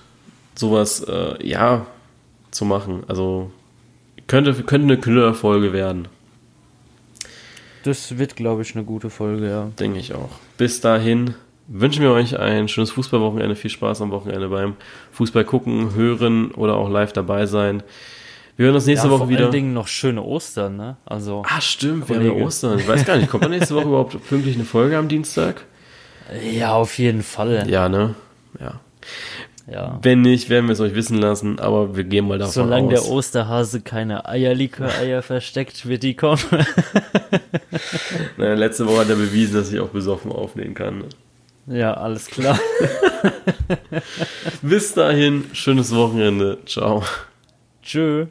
A: sowas, äh, ja, zu machen. Also könnte, könnte eine Knüllerfolge werden.
B: Das wird, glaube ich, eine gute Folge, ja.
A: Denke ich auch. Bis dahin wünschen wir euch ein schönes Fußballwochenende. Viel Spaß am Wochenende beim Fußball gucken, hören oder auch live dabei sein. Wir hören uns nächste
B: ja,
A: Woche wieder. Vor
B: allen Dingen noch schöne Ostern, ne? Also.
A: Ah, stimmt, Kollege. wir haben ja Ostern. Ich weiß gar nicht, kommt da nächste Woche überhaupt pünktlich eine Folge am Dienstag?
B: Ja, auf jeden Fall.
A: Ja, ne? Ja.
B: Ja.
A: Wenn nicht, werden wir es euch wissen lassen, aber wir gehen mal davon
B: Solange
A: aus.
B: der Osterhase keine Eierlikör-Eier (laughs) versteckt, wird die kommen. (laughs)
A: naja, letzte Woche hat er bewiesen, dass ich auch besoffen aufnehmen kann.
B: Ja, alles klar. (laughs)
A: Bis dahin, schönes Wochenende. Ciao.
B: Tschö.